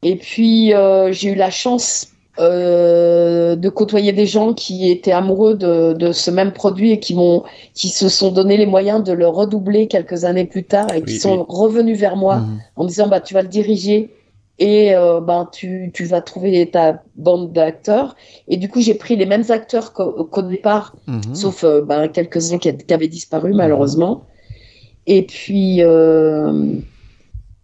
Et puis, j'ai eu la chance euh, de côtoyer des gens qui étaient amoureux de, de ce même produit et qui m'ont, qui se sont donné les moyens de le redoubler quelques années plus tard et qui Oui, sont revenus vers moi Mhm. en disant bah tu vas le diriger et euh, ben tu, tu vas trouver ta bande d'acteurs et du coup j'ai pris les mêmes acteurs qu'au qu'au départ Mhm. sauf euh, ben, quelques-uns qui, qui avaient disparu malheureusement et puis euh,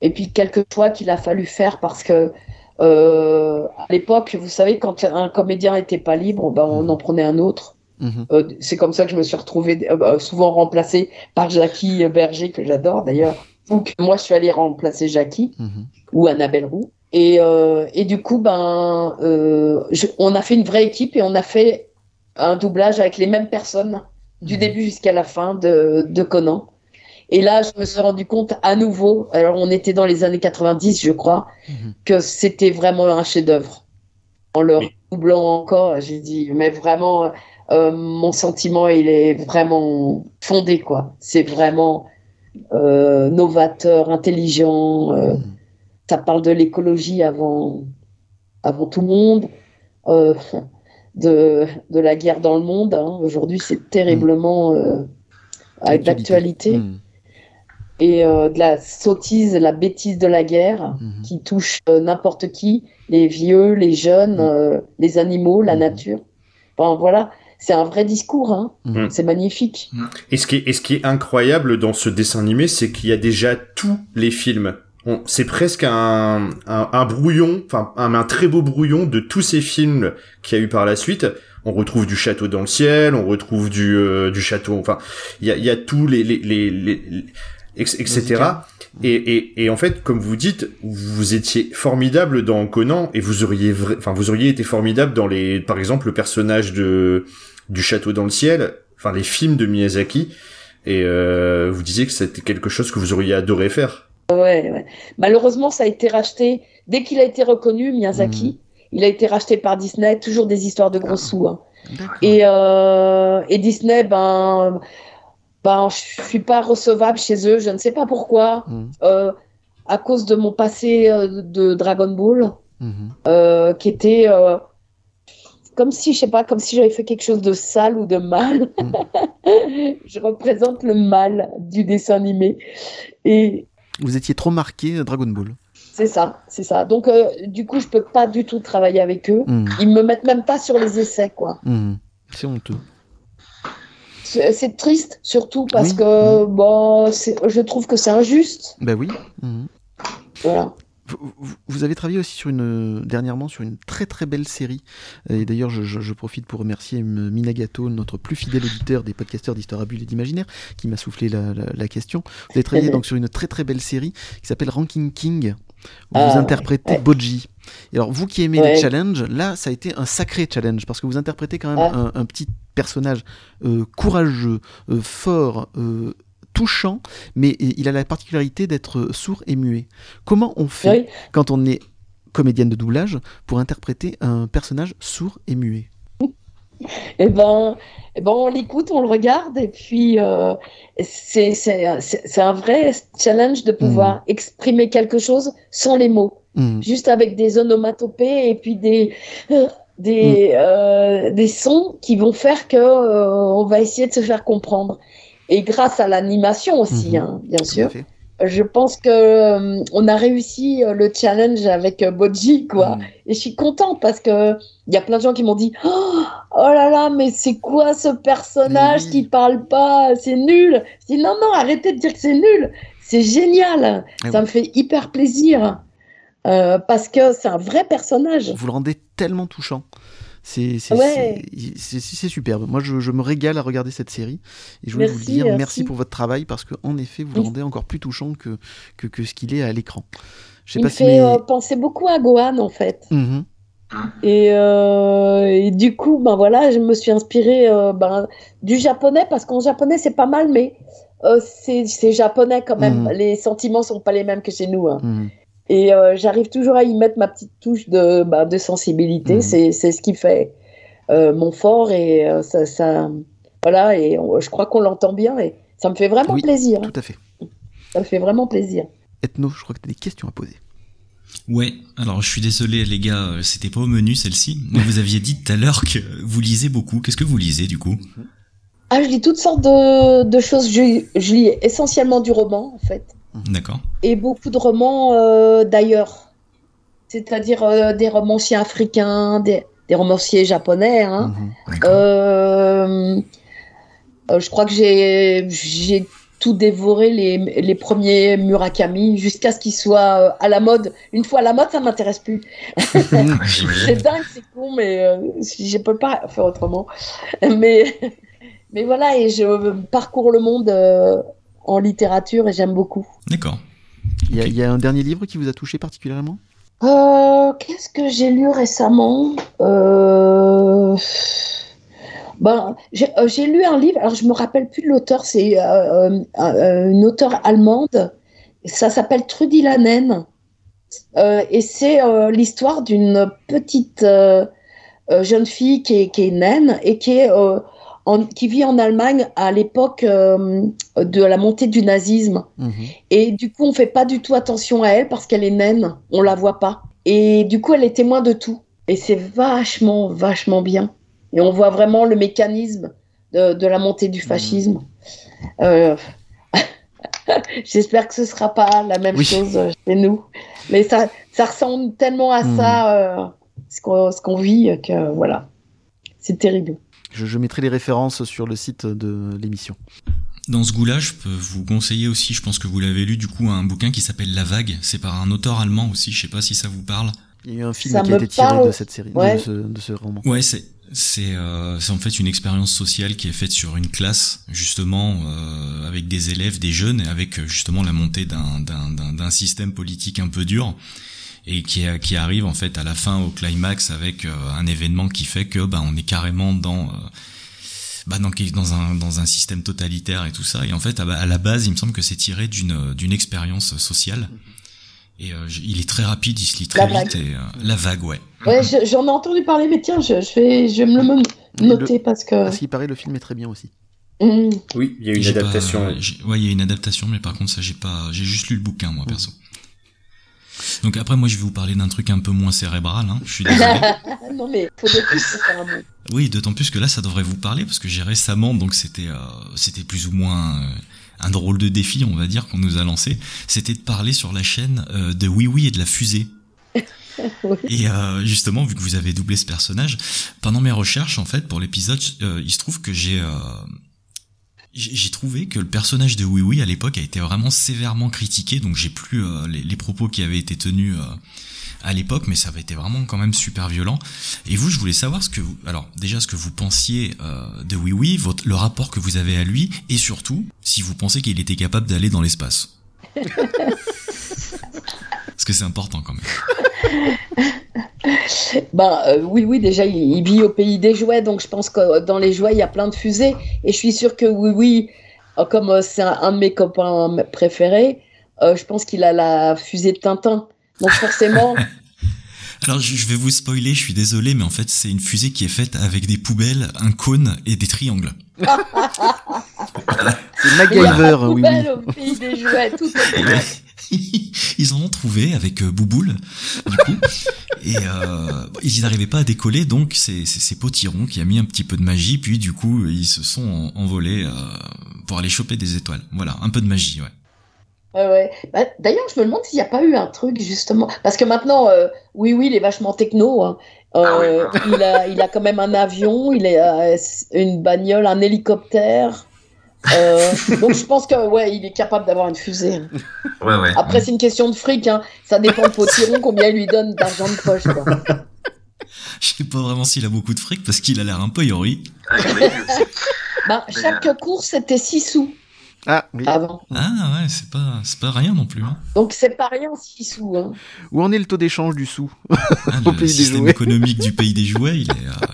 et puis quelques choix qu'il a fallu faire parce que à l'époque vous savez quand un comédien était pas libre ben on en prenait un autre Mhm. euh, c'est comme ça que je me suis retrouvée euh, bah, souvent remplacée par Jackie Berger, que j'adore d'ailleurs. Donc moi, je suis allée remplacer Jackie Mhm. ou Annabelle Roux. Et, euh, et du coup, ben, euh, je- on a fait une vraie équipe et on a fait un doublage avec les mêmes personnes du Mhm. début jusqu'à la fin de, de Conan. Et là, je me suis rendu compte à nouveau, alors on était dans les années 90, je crois, Mhm. que c'était vraiment un chef-d'œuvre. En le doublant encore, j'ai dit, mais vraiment, euh, mon sentiment, il est vraiment fondé, quoi. C'est vraiment euh, novateur, intelligent. euh, Mhm. ça parle de l'écologie avant, avant tout le monde, euh, de, de la guerre dans le monde. hein. Aujourd'hui, c'est terriblement euh, avec d'actualité. Mhm. Et euh, de la sottise, la bêtise de la guerre Mhm. qui touche euh, n'importe qui, les vieux, les jeunes, Mhm. euh, les animaux, la Mhm. nature. Enfin, voilà, c'est un vrai discours, hein. C'est magnifique. Et ce qui est, et ce qui est incroyable dans ce dessin animé, c'est qu'il y a déjà tous les films. C'est presque un, un, un brouillon, enfin un, un très beau brouillon de tous ces films qu'il y a eu par la suite. On retrouve du château dans le ciel, on retrouve du, euh, du château, enfin il y a, il y a tous les, les, les, les- etc. Et, et, et en fait, comme vous dites, vous étiez formidable dans Conan et vous auriez, enfin vous auriez été formidable dans les, par exemple le personnage de du château dans le ciel, enfin les films de Miyazaki. Et euh, vous disiez que c'était quelque chose que vous auriez adoré faire. Ouais, ouais. Malheureusement, ça a été racheté. Dès qu'il a été reconnu, Miyazaki, il a été racheté par Disney. Toujours des histoires de gros Ah. sous. hein. Et, euh, et Disney, ben, ben, je suis pas recevable chez eux. Je ne sais pas pourquoi. Mhm. Euh, à cause de mon passé euh, de Dragon Ball, Mhm. euh, qui était euh, comme si, je sais pas, comme si j'avais fait quelque chose de sale ou de mal. je représente le mal du dessin animé. Et Vous étiez trop marqué Dragon Ball. c'est ça, c'est ça. Donc, du coup, je peux pas du tout travailler avec eux. Mhm. Ils me mettent même pas sur les essais, quoi. Mhm. C'est honteux. C'est triste, surtout parce Oui. que bon, c'est- je trouve que c'est injuste. Ben oui. Mhm. Voilà. Vous, avez travaillé aussi sur une dernièrement sur une très très belle série et d'ailleurs je, je- je profite pour remercier Minagato notre plus fidèle auditeur des podcasteurs d'histoire à bulle et d'imaginaire qui m'a soufflé la, la- la question vous avez travaillé donc sur une très très belle série qui s'appelle Ranking King où vous interprétez ouais. Boji et alors vous qui aimez Ouais. les challenges là ça a été un sacré challenge parce que vous interprétez quand même Ah. un, un petit personnage euh, courageux euh, fort euh, touchant mais il a la particularité d'être sourd et muet comment on fait Oui. quand on est comédienne de doublage pour interpréter un personnage sourd et muet? Eh ben, eh ben, on l'écoute, on le regarde, et puis euh, c'est un vrai challenge de pouvoir exprimer quelque chose sans les mots, Mhm. juste avec des onomatopées et puis des des euh, des sons qui vont faire que euh, on va essayer de se faire comprendre. Et grâce à l'animation aussi, Mhm. hein, bien Tout à sûr. fait. Je pense que euh, on a réussi euh, le challenge avec euh, Bodji, quoi. Mhm. Et je suis contente parce que il y a plein de gens qui m'ont dit oh, oh là là, mais c'est quoi ce personnage qui parle pas? C'est nul. Je dis non, non, arrêtez de dire que c'est nul. C'est génial. Ah Ça oui. me fait hyper plaisir. Euh, parce que c'est un vrai personnage. Vous le rendez tellement touchant. C'est Ouais. superbe. Moi, je, je me régale à regarder cette série. Et je voulais vous dire, merci. merci. pour votre travail parce que en effet, vous le rendez encore plus touchant que, que, que ce qu'il est à l'écran. Il pas me si fait mes- euh, penser beaucoup à Gohan, en fait. Mhm. Et, euh, et du coup, ben voilà, je me suis inspirée euh, ben, du japonais parce qu'en japonais c'est pas mal, mais euh, c'est c'est japonais quand même. Mhm. Les sentiments sont pas les mêmes que chez nous. hein. Mhm. Et euh, j'arrive toujours à y mettre ma petite touche de, de sensibilité. Mhm. C'est ce qui fait euh, mon fort et euh, ça, ça, voilà. Et on- je crois qu'on l'entend bien et ça me fait vraiment Oui, plaisir. hein. Tout à fait. Ça me fait vraiment plaisir. Ethno, je crois que tu as des questions à poser. Ouais, alors je suis désolé les gars, c'était pas au menu celle-ci, mais vous aviez dit tout à l'heure que vous lisez beaucoup. Qu'est-ce que vous lisez du coup? Ah, je lis toutes sortes de, de choses. Je, je lis essentiellement du roman en fait. D'accord. et beaucoup de romans euh, d'ailleurs, c'est-à-dire euh, des romanciers africains, des, des romanciers japonais. Hein. Mhm. Euh, je crois que j'ai tout dévoré les, les premiers Murakami jusqu'à ce qu'ils soient à la mode. Une fois à la mode, ça m'intéresse plus. C'est dingue, c'est con, mais je peux pas faire autrement. Mais mais voilà, et je parcours le monde en littérature et j'aime beaucoup. D'accord. Il y, a- il y a un dernier livre qui vous a touché particulièrement? Euh, Qu'est-ce que j'ai lu récemment? Euh, Ben, j'ai euh, j'ai lu un livre, alors je me rappelle plus de l'auteur, c'est euh, euh, euh, une auteure allemande, ça s'appelle Trudy Lanen, Euh, et c'est euh, l'histoire d'une petite jeune fille qui est, qui est naine et qui, est, euh, en- qui vit en Allemagne à l'époque euh, de la montée du nazisme. Mhm. Et du coup, on fait pas du tout attention à elle parce qu'elle est naine, on la voit pas. Et du coup, elle est témoin de tout. Et c'est vachement, vachement bien. Et on voit vraiment le mécanisme de, de la montée du fascisme. Euh, J'espère que ce sera pas la même Oui. chose chez nous. Mais ça, ça ressemble tellement à Mhm. ça, euh, ce qu'on ce qu'on vit, que voilà. C'est terrible. Je, je mettrai les références sur le site de l'émission. Dans ce goût-là, je peux vous conseiller aussi, je pense que vous l'avez lu du coup, un bouquin qui s'appelle La Vague. C'est par un auteur allemand aussi, je sais pas si ça vous parle. Il y a eu un film Ça qui a été tiré parle. de cette série, de ce, de ce roman. Ouais, c'est c'est euh, c'est en fait une expérience sociale qui est faite sur une classe justement euh, avec des élèves, des jeunes, et avec euh, justement la montée d'un d'un d'un système politique un peu dur et qui a- qui arrive en fait à la fin au climax avec euh, un événement qui fait que bah on est carrément dans euh, bah dans, dans un dans un système totalitaire et tout ça et en fait à, à la base il me semble que c'est tiré d'une d'une expérience sociale et euh, je- il est très rapide il se lit très La vite et euh, la vague ouais Ouais, je- j'en ai entendu parler, mais tiens, je, je vais, je vais me le noter parce que. À ce qui paraît, le film est très bien aussi. Mm. Oui, il y a une pas- adaptation. j'ai- ouais, il y a une adaptation, mais par contre, ça, j'ai pas, j'ai juste lu le bouquin, moi, perso. Donc après, moi, je vais vous parler d'un truc un peu moins cérébral, hein. Je suis désolé. Non, mais faut des. Oui, d'autant plus que là, ça devrait vous parler parce que j'ai récemment, donc c'était, euh, c'était plus ou moins euh, un drôle de défi, on va dire, qu'on nous a lancé. C'était de parler sur la chaîne euh, de Oui Oui et de la fusée. Oui. Et euh, justement, vu que vous avez doublé ce personnage, pendant mes recherches, en fait, pour l'épisode, euh, il se trouve que j'ai euh, j'ai trouvé que le personnage de Oui Oui à l'époque a été vraiment sévèrement critiqué, donc j'ai plus euh, les, les propos qui avaient été tenus euh, à l'époque, mais ça avait été vraiment quand même super violent. Et vous, je voulais savoir ce que vous, alors déjà ce que vous pensiez euh, de Oui Oui, votre, le rapport que vous avez à lui, et surtout si vous pensez qu'il était capable d'aller dans l'espace. Parce que c'est important quand même. Ben euh, oui, oui, déjà, il, il vit au pays des jouets, donc je pense que dans les jouets, il y a plein de fusées. Et je suis sûre que oui, oui, euh, comme euh, c'est un, un de mes copains préférés, euh, je pense qu'il a la fusée de Tintin. Donc forcément, Alors je je vais vous spoiler, je suis désolé, mais en fait c'est une fusée qui est faite avec des poubelles, un cône et des triangles. C'est MacGyver, oui, au pays des jouets, tout. ils en ont trouvé avec euh, Bouboule, du coup, et euh, ils n'arrivaient pas à décoller, donc c'est c'est- c'est Potiron qui a mis un petit peu de magie, puis du coup ils se sont en- envolés euh, pour aller choper des étoiles. Voilà, un peu de magie, ouais. Ouais, ouais. Bah, D'ailleurs, je me demande s'il n'y a pas eu un truc justement, parce que maintenant, euh, oui, oui, il est vachement techno. hein. Euh, il a, il a quand même un avion, il a une bagnole, un hélicoptère. Euh, donc je pense que ouais, il est capable d'avoir une fusée. Ouais, ouais. Après, c'est une question de fric. Hein. Ça dépend de Potiron combien il lui donne d'argent de poche. Quoi. Je sais pas vraiment s'il a beaucoup de fric parce qu'il a l'air un peu yori. Bah, chaque course c'était 6 sous Ah, oui. avant. Ah ouais, c'est pas c'est pas rien non plus. Hein. Donc c'est pas rien 6 sous. Hein. Où en est le taux d'échange du sou? Ah, Au le pays des système jouets. économique du pays des jouets, il est, euh,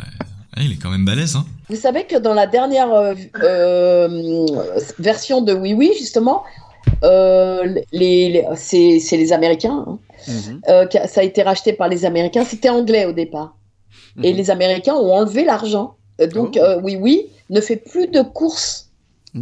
ouais, il est quand même balèze. Hein. Vous savez que dans la dernière euh, euh, version de Oui Oui, justement, euh, les, les- c'est c'est les Américains. hein, Mhm. euh, ça a été racheté par les Américains. C'était anglais au départ. Et Mhm. les Américains ont enlevé l'argent. Donc, Oh. euh, oui, oui, ne fait plus de courses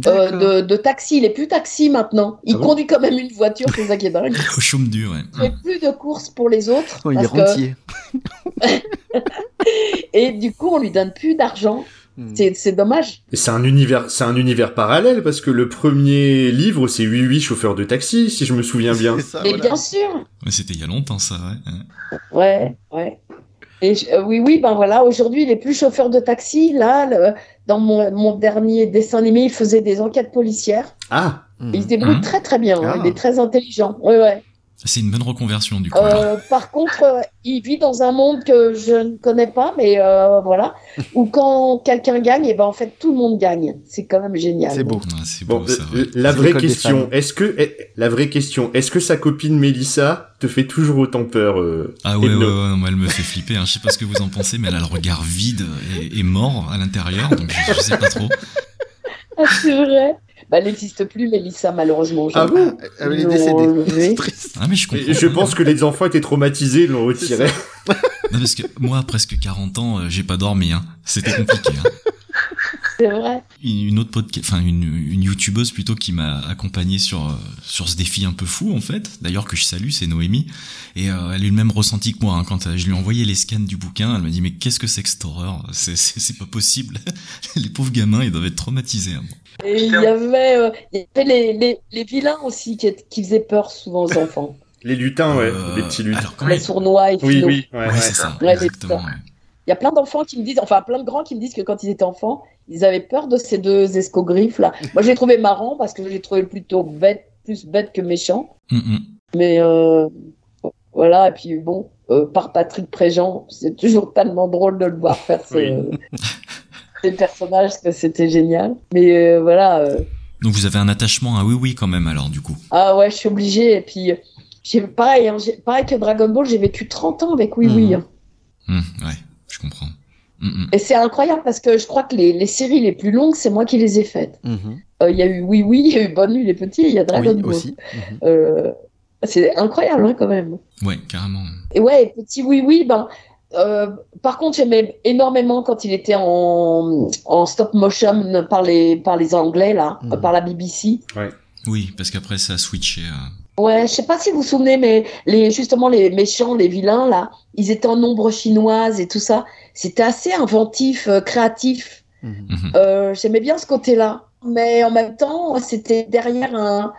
euh, de, de taxi. Il est plus taxi maintenant. Il Ah bon conduit quand même une voiture, c'est ça qui est dingue. Au chaume dur, ouais. Il fait plus de courses pour les autres. Oh, il est que- rentier. Et du coup, on lui donne plus d'argent. Mhm. C'est c'est dommage. Et c'est un univers, c'est un univers parallèle parce que le premier livre c'est 88 chauffeur de taxi, si je me souviens bien. C'est ça, Mais voilà. bien sûr. Ouais, C'était il y a longtemps ça, ouais. Ouais, ouais. Et je- euh, oui, oui, ben voilà, aujourd'hui, il est plus chauffeur de taxi. Là, le- dans mon, mon dernier dessin animé, il faisait des enquêtes policières. Ah. Il se débrouille Mhm. très, très bien. hein. Ah. Il est très intelligent. Ouais, ouais. C'est une bonne reconversion du coup. Euh, par contre, euh, il vit dans un monde que je ne connais pas, mais euh, voilà, où quand quelqu'un gagne, et ben en fait, tout le monde gagne. C'est quand même génial. C'est beau. Ouais, c'est beau bon, ça. ouais. la vraie question, est-ce que eh, la vraie question, est-ce que sa copine Mélissa te fait toujours autant peur euh, Ah ouais, ouais, ouais, moi, elle me fait flipper. Hein. Je sais pas ce que vous en pensez, mais elle a le regard vide et, et mort à l'intérieur, donc je, je sais pas trop. Ah, c'est vrai. Bah, elle n'existe plus, Mélissa, malheureusement. Ah bon Elle est décédée. oui. C'est triste. Ah mais je comprends. Je pense que les enfants étaient traumatisés, ils l'ont retiré. Non, parce que moi, presque 40 ans, euh, j'ai pas dormi. Hein. C'était compliqué. Hein. C'est vrai. Une autre podcast, enfin une, une youtubeuse plutôt qui m'a accompagné sur euh, sur ce défi un peu fou en fait. D'ailleurs que je salue, c'est Noémie et euh, elle a eu le même ressenti que moi hein, quand euh, je lui ai envoyé les scans du bouquin. Elle m'a dit mais qu'est-ce que c'est que cette horreur? C'est c'est c'est pas possible. les pauvres gamins, ils doivent être traumatisés. hein. Et il y avait, euh, il y avait les, les, les vilains aussi qui, qui faisaient peur souvent aux enfants. Les lutins, ouais, Euh, les petits lutins. alors, les sournois et Oui, oui, ouais, Ouais, ouais. c'est ça, exactement. Il y a plein d'enfants qui me disent, enfin plein de grands qui me disent que quand ils étaient enfants, ils avaient peur de ces deux escogriffes là. Moi, je l'ai trouvé marrant parce que je l'ai trouvé plutôt bête, plus bête que méchant. Hum, hum. Mais euh, voilà, et puis bon, euh, par Patrick Préjean, c'est toujours tellement drôle de le voir faire ce, ces personnages que c'était génial. Mais euh, voilà, euh, Donc vous avez un attachement à oui oui quand même alors du coup. ah ouais, je suis obligée. Et puis, j'ai pareil, hein, j'ai- pareil que Dragon Ball, j'ai vécu 30 ans avec Oui Mhm. Oui. hein. Ouais, je comprends. Hum, hum. Et c'est incroyable parce que je crois que les, les séries les plus longues, c'est moi qui les ai faites. Mhm. Euh, Il y a eu Oui Oui, il y a eu Bonne Nuit les Petits, il y a Dragon Oui, Ball. Euh, c'est incroyable hein, quand même. Ouais, carrément. Et ouais, et Petit Oui Oui, ben, euh, par contre, j'aimais énormément quand il était en, en stop motion par les, par les Anglais, là, Mhm. par la BBC. Oui, parce qu'après ça a switché. Ouais, je sais pas si vous vous souvenez, mais les, justement, les méchants, les vilains, là, ils étaient en ombre chinoise et tout ça. C'était assez inventif, euh, créatif. Mhm. mhm. Euh, J'aimais bien ce côté-là. Mais en même temps, c'était derrière un.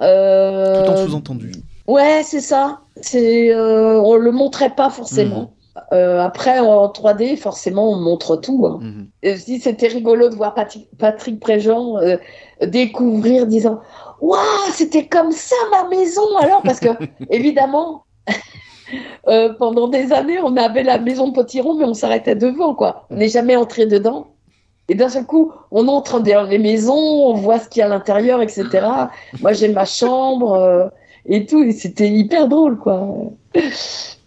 Euh, Tout en sous-entendu. Ouais, c'est ça. C'est, euh, on le montrait pas forcément. Euh, après, en 3D, forcément, on montre tout. Hein. Mhm. Dis, c'était rigolo de voir Patrick, Patrick Préjean euh, découvrir, disant Waouh, c'était comme ça ma maison alors Parce que, évidemment, euh, pendant des années, on avait la maison de Potiron, mais on s'arrêtait devant, quoi. On n'est jamais entré dedans. Et d'un seul coup, on entre dans les maisons, on voit ce qu'il y a à l'intérieur, etc. Moi, j'ai ma chambre et tout, et c'était hyper drôle, quoi.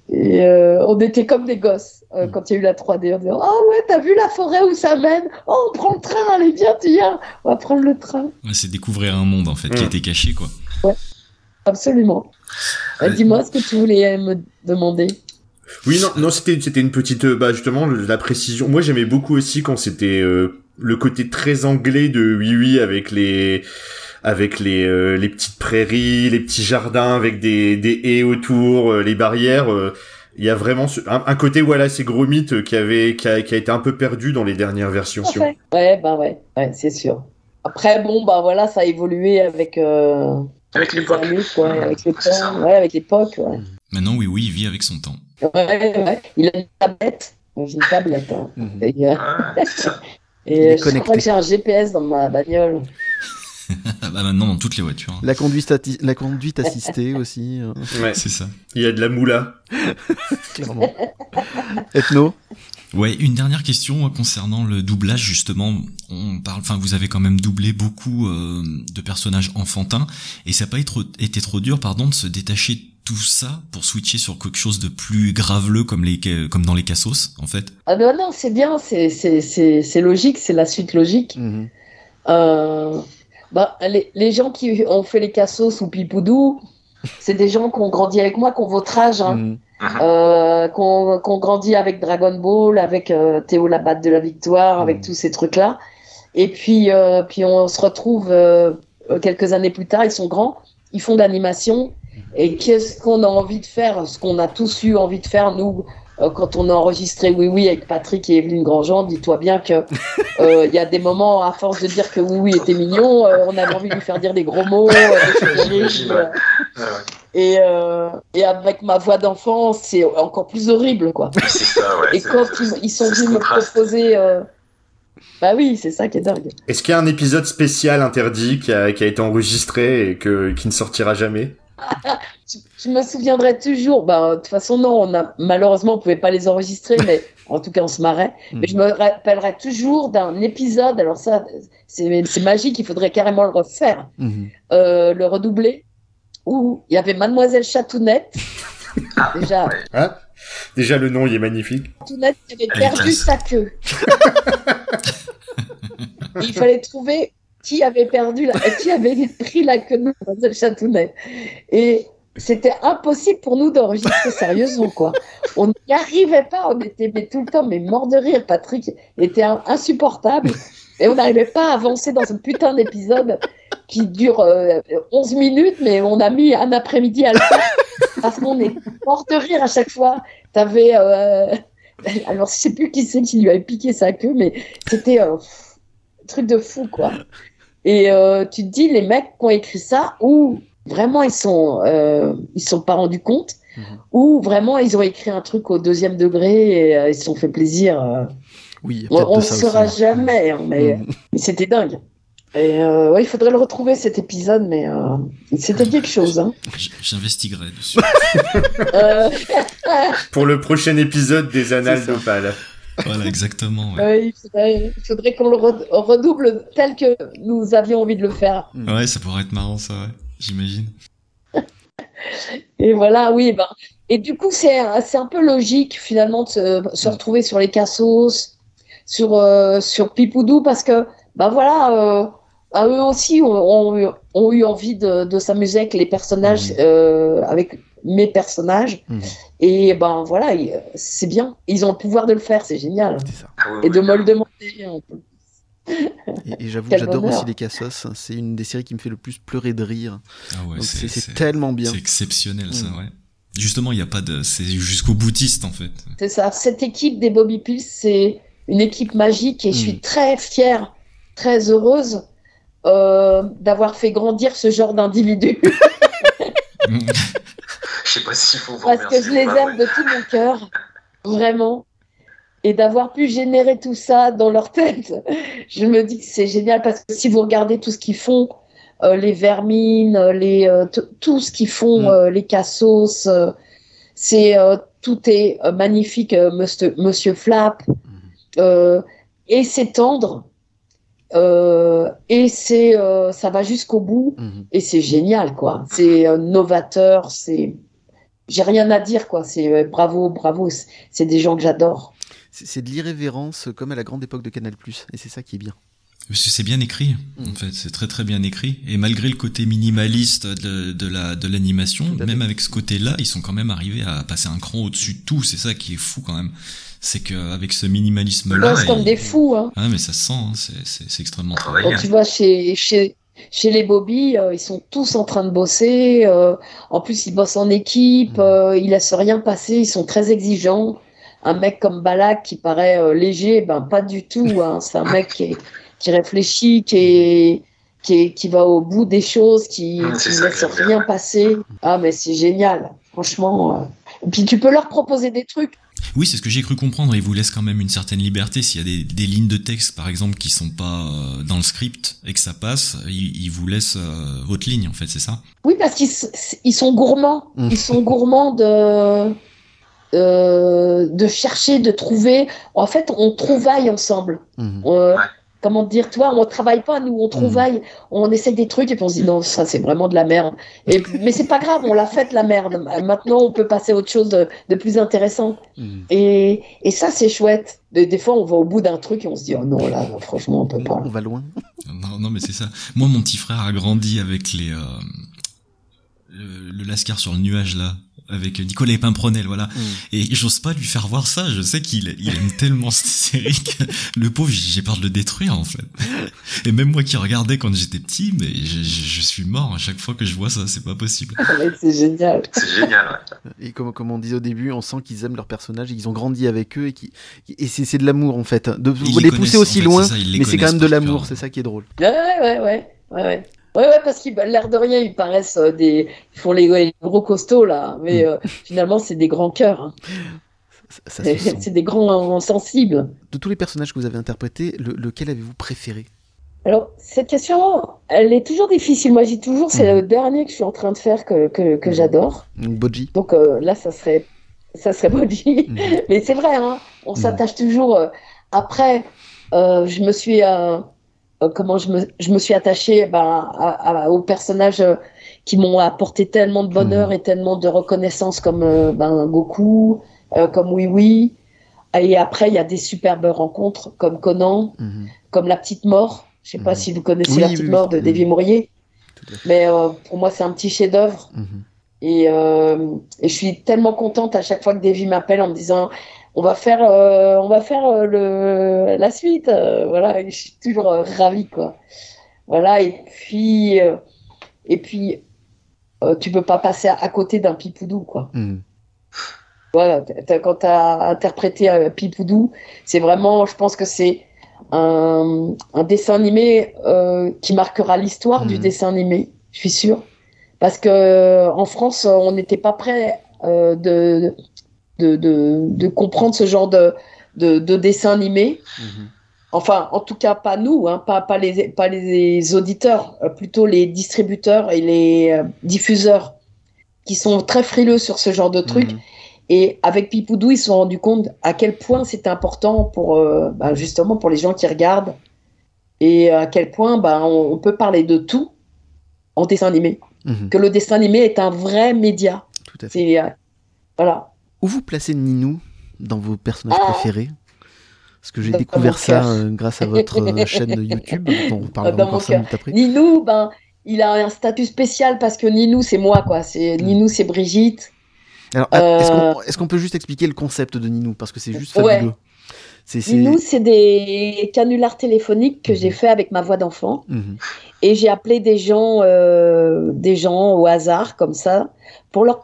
Et euh, on était comme des gosses euh, quand il y a eu la 3D. On disait Oh ouais, t'as vu la forêt où ça mène? Oh, on prend le train, allez, viens, tu viens. On va prendre le train. Ouais, c'est découvrir un monde en fait qui Mm. était caché quoi. Absolument. Euh, Ouais. Dis-moi ce que tu voulais me demander. Oui, non, non, c'était c'était une petite, euh, bah justement la précision. Moi, j'aimais beaucoup aussi quand c'était euh, le côté très anglais de Oui Oui avec les avec les euh, les petites prairies, les petits jardins avec des des haies autour, euh, les barrières. euh, Il y a vraiment ce- un, un côté voilà, ces gros mythes euh, qui avait qui a, qui a été un peu perdu dans les dernières versions. Ouais, bah ouais, ouais c'est sûr. Après, bon, bah voilà, ça a évolué avec, euh, Avec les l'époque. quoi, avec C'est temps, ouais, avec l'époque. Ouais. Maintenant oui oui il vit avec son temps. Ouais, ouais. Il a une tablette. J'ai une tablette. hein. Mhm. Et, euh, Ouais, c'est ça. Je crois que j'ai un GPS dans ma bagnole. Ah bah maintenant dans toutes les voitures. hein. La conduite, atti- la conduite assistée aussi, euh, Ouais. C'est ça. Il y a de la moula. clairement. Ethno Ouais, une dernière question euh, concernant le doublage justement. On parle, enfin, vous avez quand même doublé beaucoup euh, de personnages enfantins, et ça n'a pas été trop, été trop dur, pardon, de se détacher de tout ça pour switcher sur quelque chose de plus graveleux comme les, comme dans les Cassos, en fait? Ah non, non, c'est bien, c'est c'est- c'est- c'est logique, c'est la suite logique. Mhm. Euh, bah, les, les gens qui ont fait les cassos ou Pipoudou, c'est des gens qui ont grandi avec moi, qui ont votre âge, hein, Mhm. euh, qui ont, qui ont grandi avec Dragon Ball, avec euh, Théo la batte de la victoire, avec Mhm. tous ces trucs-là. Et puis, euh, puis on se retrouve euh, quelques années plus tard, ils sont grands, ils font de l'animation. Et qu'est-ce qu'on a envie de faire? Ce qu'on a tous eu envie de faire, nous, quand on a enregistré Oui Oui avec Patrick et Evelyne Grandjean, dis-toi bien que euh, il y a des moments, à force de dire que Oui Oui était mignon, euh, on avait envie de lui faire dire des gros mots, euh, des choses. Et, euh, et avec ma voix d'enfant, c'est encore plus horrible, quoi. C'est ça, ouais. Et quand ils, ils sont venus me proposer... euh, Bah oui, c'est ça qui est dingue. Est-ce qu'il y a un épisode spécial interdit qui a, qui a été enregistré et que qui ne sortira jamais? Je, je me souviendrai toujours. Bah, de toute façon, non, on a, malheureusement, on pouvait pas les enregistrer, mais en tout cas, on se marrait. Mais je me rappellerai toujours d'un épisode. Alors ça, c'est magique. Il faudrait carrément le refaire, Mhm. euh, le redoubler, où il y avait Mademoiselle Chatounette. Déjà, Hein? Déjà le nom il est magnifique. Chatounette avait perdu sa queue. Il fallait trouver qui avait perdu, la, qui avait pris la queue de Chatounette. Et c'était impossible pour nous d'enregistrer sérieusement, quoi. On n'y arrivait pas, on était mais tout le temps mais mort de rire. Patrick était insupportable et on n'arrivait pas à avancer dans ce putain d'épisode qui dure euh, 11 minutes, mais on a mis un après-midi à le faire parce qu'on est mort de rire à chaque fois. T'avais, euh, alors je sais plus qui c'est qui lui avait piqué sa queue, mais c'était euh, un truc de fou, quoi. Et euh, tu te dis, les mecs qui ont écrit ça, ou vraiment ils sont, euh, ils sont pas rendus compte, Mhm. ou vraiment ils ont écrit un truc au deuxième degré et euh, ils se sont fait plaisir. euh. Oui, On ne saura aussi. jamais, hein, mais, Mhm. mais c'était dingue. Et euh, ouais, il faudrait le retrouver cet épisode, mais euh, c'était quelque chose. Hein. J'investiguerai dessus. Euh, Pour le prochain épisode des Annales d'Opale. Voilà, exactement. ouais. ouais, il faudrait, qu'on le re- redouble tel que nous avions envie de le faire. Mhm. Ouais, ça pourrait être marrant, ça, ouais. J'imagine. Et voilà, oui, ben. Et du coup, c'est un- c'est un peu logique finalement de se, se retrouver sur les cassos, sur, euh, sur Pipoudou, parce que, ben voilà, euh, à eux aussi ont, ont eu- ont eu envie de, de s'amuser avec les personnages, euh, avec mes personnages. Mhm. Et ben voilà, il- c'est bien. Ils ont le pouvoir de le faire, c'est génial. C'est ça. Ah Et de me le demander. Et, et j'avoue, Quel j'adore aussi les Cassos. C'est une des séries qui me fait le plus pleurer de rire. Ah ouais, c'est tellement bien. c'est exceptionnel ça, Mm. ouais. Justement, il n'y a pas de, c'est jusqu'au boutiste en fait. C'est ça. Cette équipe des Bobby Pulse, c'est une équipe magique et je suis Mhm. très fière, très heureuse euh, d'avoir fait grandir ce genre d'individus Je sais pas s'il faut vous parce que je les pas, aime ouais. de tout mon cœur, vraiment. Et d'avoir pu générer tout ça dans leur tête, je me dis que c'est génial parce que si vous regardez tout ce qu'ils font, euh, les vermines, euh, les, euh, tout ce qu'ils font, Mm. euh, les cassos, euh, c'est euh, tout est euh, magnifique, euh, Monsieur, Monsieur Flap, euh, et c'est tendre, euh, et c'est euh, ça va jusqu'au bout, Mhm. et c'est génial quoi. C'est euh, novateur, c'est j'ai rien à dire quoi. C'est euh, bravo, bravo. C'est- des gens que j'adore. C'est de l'irrévérence comme à la grande époque de Canal+. Et c'est ça qui est bien. C'est bien écrit, Mm. en fait, c'est très très bien écrit. Et malgré le côté minimaliste de, de la de l'animation, même avec ce côté-là, ils sont quand même arrivés à passer un cran au-dessus de tout. C'est ça qui est fou quand même. C'est qu'avec ce Ils minimalisme-là, bossent comme ils- des fous. Hein. ah mais ça se sent, hein, c'est extrêmement travaillé. Quand tu vois chez chez chez les Bobby, euh, ils sont tous en train de bosser. euh, en plus, ils bossent en équipe. Mhm. euh, ils laissent rien passer. Ils sont très exigeants. Un mec comme Balak qui paraît léger, ben pas du tout. Hein. C'est un mec qui, est- qui réfléchit, qui est, qui, est- qui va au bout des choses, qui, c'est ne laisse rien passer. Ah mais c'est génial, franchement. Et puis tu peux leur proposer des trucs. Oui, c'est ce que j'ai cru comprendre. Ils vous laissent quand même une certaine liberté. S'il y a des, des lignes de texte, par exemple, qui sont pas euh, dans le script et que ça passe, ils, ils vous laissent euh, votre ligne, en fait, c'est ça? Oui, parce qu'ils ils sont gourmands. Mm. Ils sont gourmands de, euh, de chercher, de trouver. En fait, on trouvaille ensemble. Euh, Ouais. Comment dire, toi, on travaille pas, nous, on trouvaille, on essaie des trucs et puis on se dit non, ça c'est vraiment de la merde. Et, mais c'est pas grave, on l'a fait la merde. Maintenant, on peut passer à autre chose de, de plus intéressant. Mhm. Et, et ça, c'est chouette. Des, des fois, on va au bout d'un truc et on se dit oh non, là, franchement, on peut pas. On va loin. Non, non, mais c'est ça. Moi, mon petit frère a grandi avec les euh, le, le Lascar sur le nuage là, avec Nicolas Pimpronel, voilà. Mhm. Et j'ose pas lui faire voir ça. Je sais qu'il il aime tellement cette série que le pauvre, j'ai peur de le détruire en fait. Et même moi qui regardais quand j'étais petit, mais je, je, je suis mort à chaque fois que je vois ça. C'est pas possible. C'est génial. C'est génial, ouais. Et comme, comme on disait au début, on sent qu'ils aiment leurs personnages, et qu'ils ont grandi avec eux, et, qui, et c'est c'est de l'amour en fait. De Ils les, les pousser aussi en fait, loin, ça, mais c'est quand même de l'amour, c'est ça qui est drôle. Ouais, ouais, ouais, ouais, ouais, ouais. Ouais, ouais, parce qu'ils, bah, l'air de rien, ils paraissent euh, des, ils font les, les gros costauds, là. Mais Mm. euh, finalement, c'est des grands cœurs. hein. Ça, ça se sent. C'est des grands sensibles. De tous les personnages que vous avez interprétés, le- lequel avez-vous préféré? Alors, cette question, elle est toujours difficile. Moi, je dis toujours, c'est Mhm. le dernier que je suis en train de faire que, que, que Mhm. j'adore. Donc Boji Donc euh, là, ça serait, ça serait Bodhi. Mhm. Mais c'est vrai, hein, on s'attache toujours. euh, après, euh, je me suis, comment je me, je me suis attachée ben, à, à- aux personnages euh, qui m'ont apporté tellement de bonheur Mhm. et tellement de reconnaissance comme euh, ben, Goku, euh, comme Oui Oui. Et après, il y a des superbes rencontres comme Conan, Mhm. comme La Petite Mort. Je sais pas Mhm. si vous connaissez Oui, La Petite oui. Mort de. Davy Mourier. Mais euh, pour moi, c'est un petit chef-d'œuvre. Et, euh, et je suis tellement contente à chaque fois que Davy m'appelle en me disant on va faire, euh, on va faire euh, le, la suite. euh, voilà, et je suis toujours ravie quoi. Voilà, et puis, et puis tu peux pas passer à, à côté d'un Pipoudou quoi. Mhm. Voilà, quand tu as interprété Pipoudou, c'est vraiment, je pense que c'est un, un dessin animé euh, qui marquera l'histoire du Mhm. dessin animé, je suis sûre. Parce que en France, on n'était pas prêt euh, de, de, de, de comprendre ce genre de, de, de dessin animé. Mhm. Enfin, en tout cas, pas nous, hein, pas, pas, les, pas les auditeurs, euh, plutôt les distributeurs et les euh, diffuseurs qui sont très frileux sur ce genre de trucs. Mhm. Et avec Pipoudou, ils se sont rendus compte à quel point c'était important pour euh, bah, justement pour les gens qui regardent et à quel point bah, on, on peut parler de tout en dessin animé. Mhm. Que le dessin animé est un vrai média. Tout à fait. C'est euh, voilà. Où vous placez Ninou dans vos personnages Ah préférés? Parce que j'ai découvert ça euh, grâce à votre euh, chaîne YouTube, dont on Dans encore minutes après. Ninou, ben, il a un statut spécial parce que Ninou, c'est moi, quoi. C'est Mm. Ninou, c'est Brigitte. Alors, Euh, est-ce qu'on peut juste expliquer le concept de Ninou? Parce que c'est juste Ouais. fabuleux. C'est. c'est- des canulars téléphoniques que Mhm. j'ai fait avec ma voix d'enfant. Mhm. Et j'ai appelé des gens, des gens au hasard, comme ça, pour leur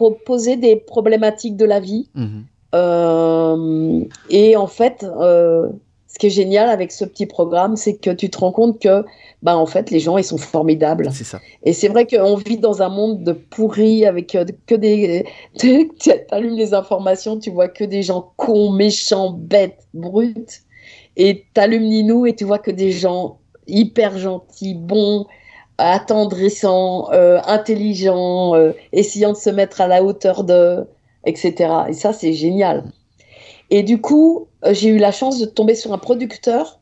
proposer des problématiques de la vie. Mhm. Euh, et en fait, euh, ce qui est génial avec ce petit programme, c'est que tu te rends compte que, bah, en fait, les gens, ils sont formidables. C'est ça. Et c'est vrai qu'on vit dans un monde de pourris avec euh, que des. Tu allumes les informations, tu vois que des gens cons, méchants, bêtes, brutes. Et tu allumes Ninou et tu vois que des gens hyper gentils, bons, attendrissants, euh, intelligents, euh, essayant de se mettre à la hauteur de. etc. Et ça, c'est génial. Et du coup, euh, j'ai eu la chance de tomber sur un producteur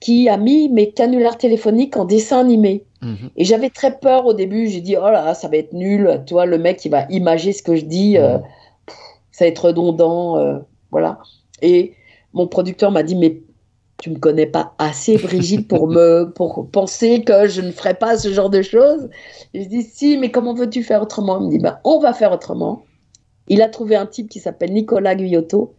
qui a mis mes canulars téléphoniques en dessin animé. Mhm. Et j'avais très peur au début. J'ai dit, oh là, ça va être nul. Toi, le mec, il va imager ce que je dis. euh, pff, ça va être redondant. voilà. Et mon producteur m'a dit, mais tu me connais pas assez, Brigitte, pour me pour penser que je ne ferais pas ce genre de choses. Et je dis, si, mais comment veux-tu faire autrement? Il me dit, ben, on va faire autrement. Il a trouvé un type qui s'appelle Nicolas Guyotto,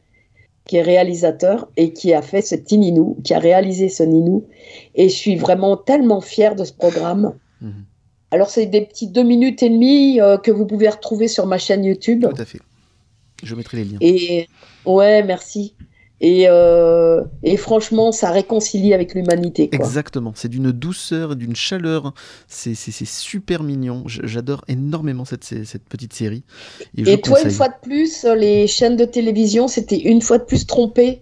qui est réalisateur et qui a fait ce petit Ninou, qui a réalisé ce Ninou. Et je suis vraiment tellement fière de ce programme. Mhm. Alors, c'est des petits deux minutes et demie euh, que vous pouvez retrouver sur ma chaîne YouTube. Tout à fait. Je mettrai les liens. Et ouais, merci. Et, euh, et franchement, ça réconcilie avec l'humanité. Exactement. C'est d'une douceur et d'une chaleur. C'est super mignon. J'adore énormément cette, petite série. Et, toi, une fois de plus, les chaînes de télévision, c'était une fois de plus trompé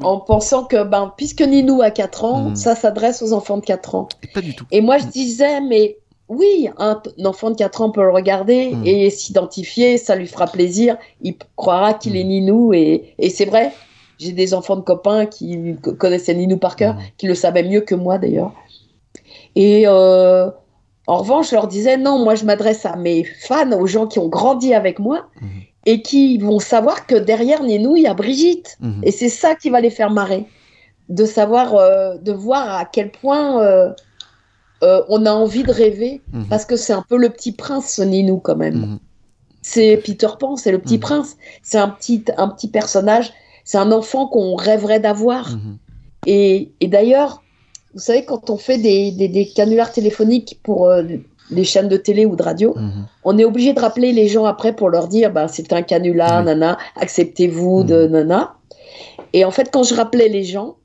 en pensant que, ben, puisque Ninou a 4 ans, Mhm. ça s'adresse aux enfants de 4 ans. Et pas du tout. Et moi, je disais, mais oui, un, un enfant de 4 ans peut le regarder Mhm. et s'identifier, ça lui fera plaisir, il croira qu'il est Ninou. Et, et c'est vrai, j'ai des enfants de copains qui co- connaissaient Ninou par cœur, Mhm. qui le savaient mieux que moi d'ailleurs. Et euh, en revanche, je leur disais, non, moi je m'adresse à mes fans, aux gens qui ont grandi avec moi Mhm. et qui vont savoir que derrière Ninou, il y a Brigitte. Mhm. Et c'est ça qui va les faire marrer. De savoir, euh, de voir à quel point euh, on a envie de rêver. Parce que c'est un peu le petit prince, ce Ninou, quand même. C'est Peter Pan, c'est le petit prince. C'est un petit, un petit personnage. C'est un enfant qu'on rêverait d'avoir. Mhm. Et, et d'ailleurs, vous savez, quand on fait des, des, des canulars téléphoniques pour euh, les chaînes de télé ou de radio, Mhm. on est obligé de rappeler les gens après pour leur dire bah, c'est un canular, nana, acceptez-vous de Mhm. nana. Et en fait, quand je rappelais les gens,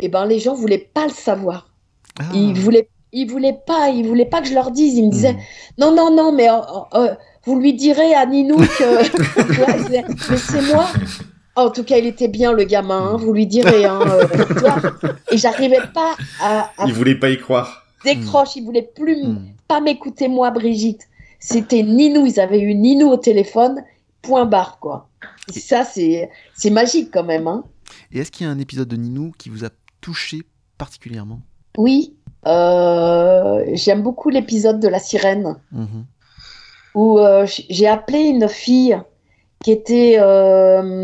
eh ben, les gens voulaient pas le savoir. Ah. Ils voulaient, ils voulaient pas, ils voulaient pas que je leur dise. Ils me disaient non, non, non, mais euh, euh, vous lui direz à Ninou que vois, je disais, laissez-moi. En tout cas, il était bien le gamin. hein, vous lui direz. Hein, euh. Et j'arrivais pas à, à Il voulait pas y croire. décroche. Il voulait plus m- Mhm. pas m'écouter moi, Brigitte. C'était Ninou. Ils avaient eu Ninou au téléphone. Point barre quoi. Et ça, c'est c'est magique quand même. Hein. Et est-ce qu'il y a un épisode de Ninou qui vous a touché particulièrement? Oui. euh, J'aime beaucoup l'épisode de la sirène. Mhm. où euh, j'ai appelé une fille qui était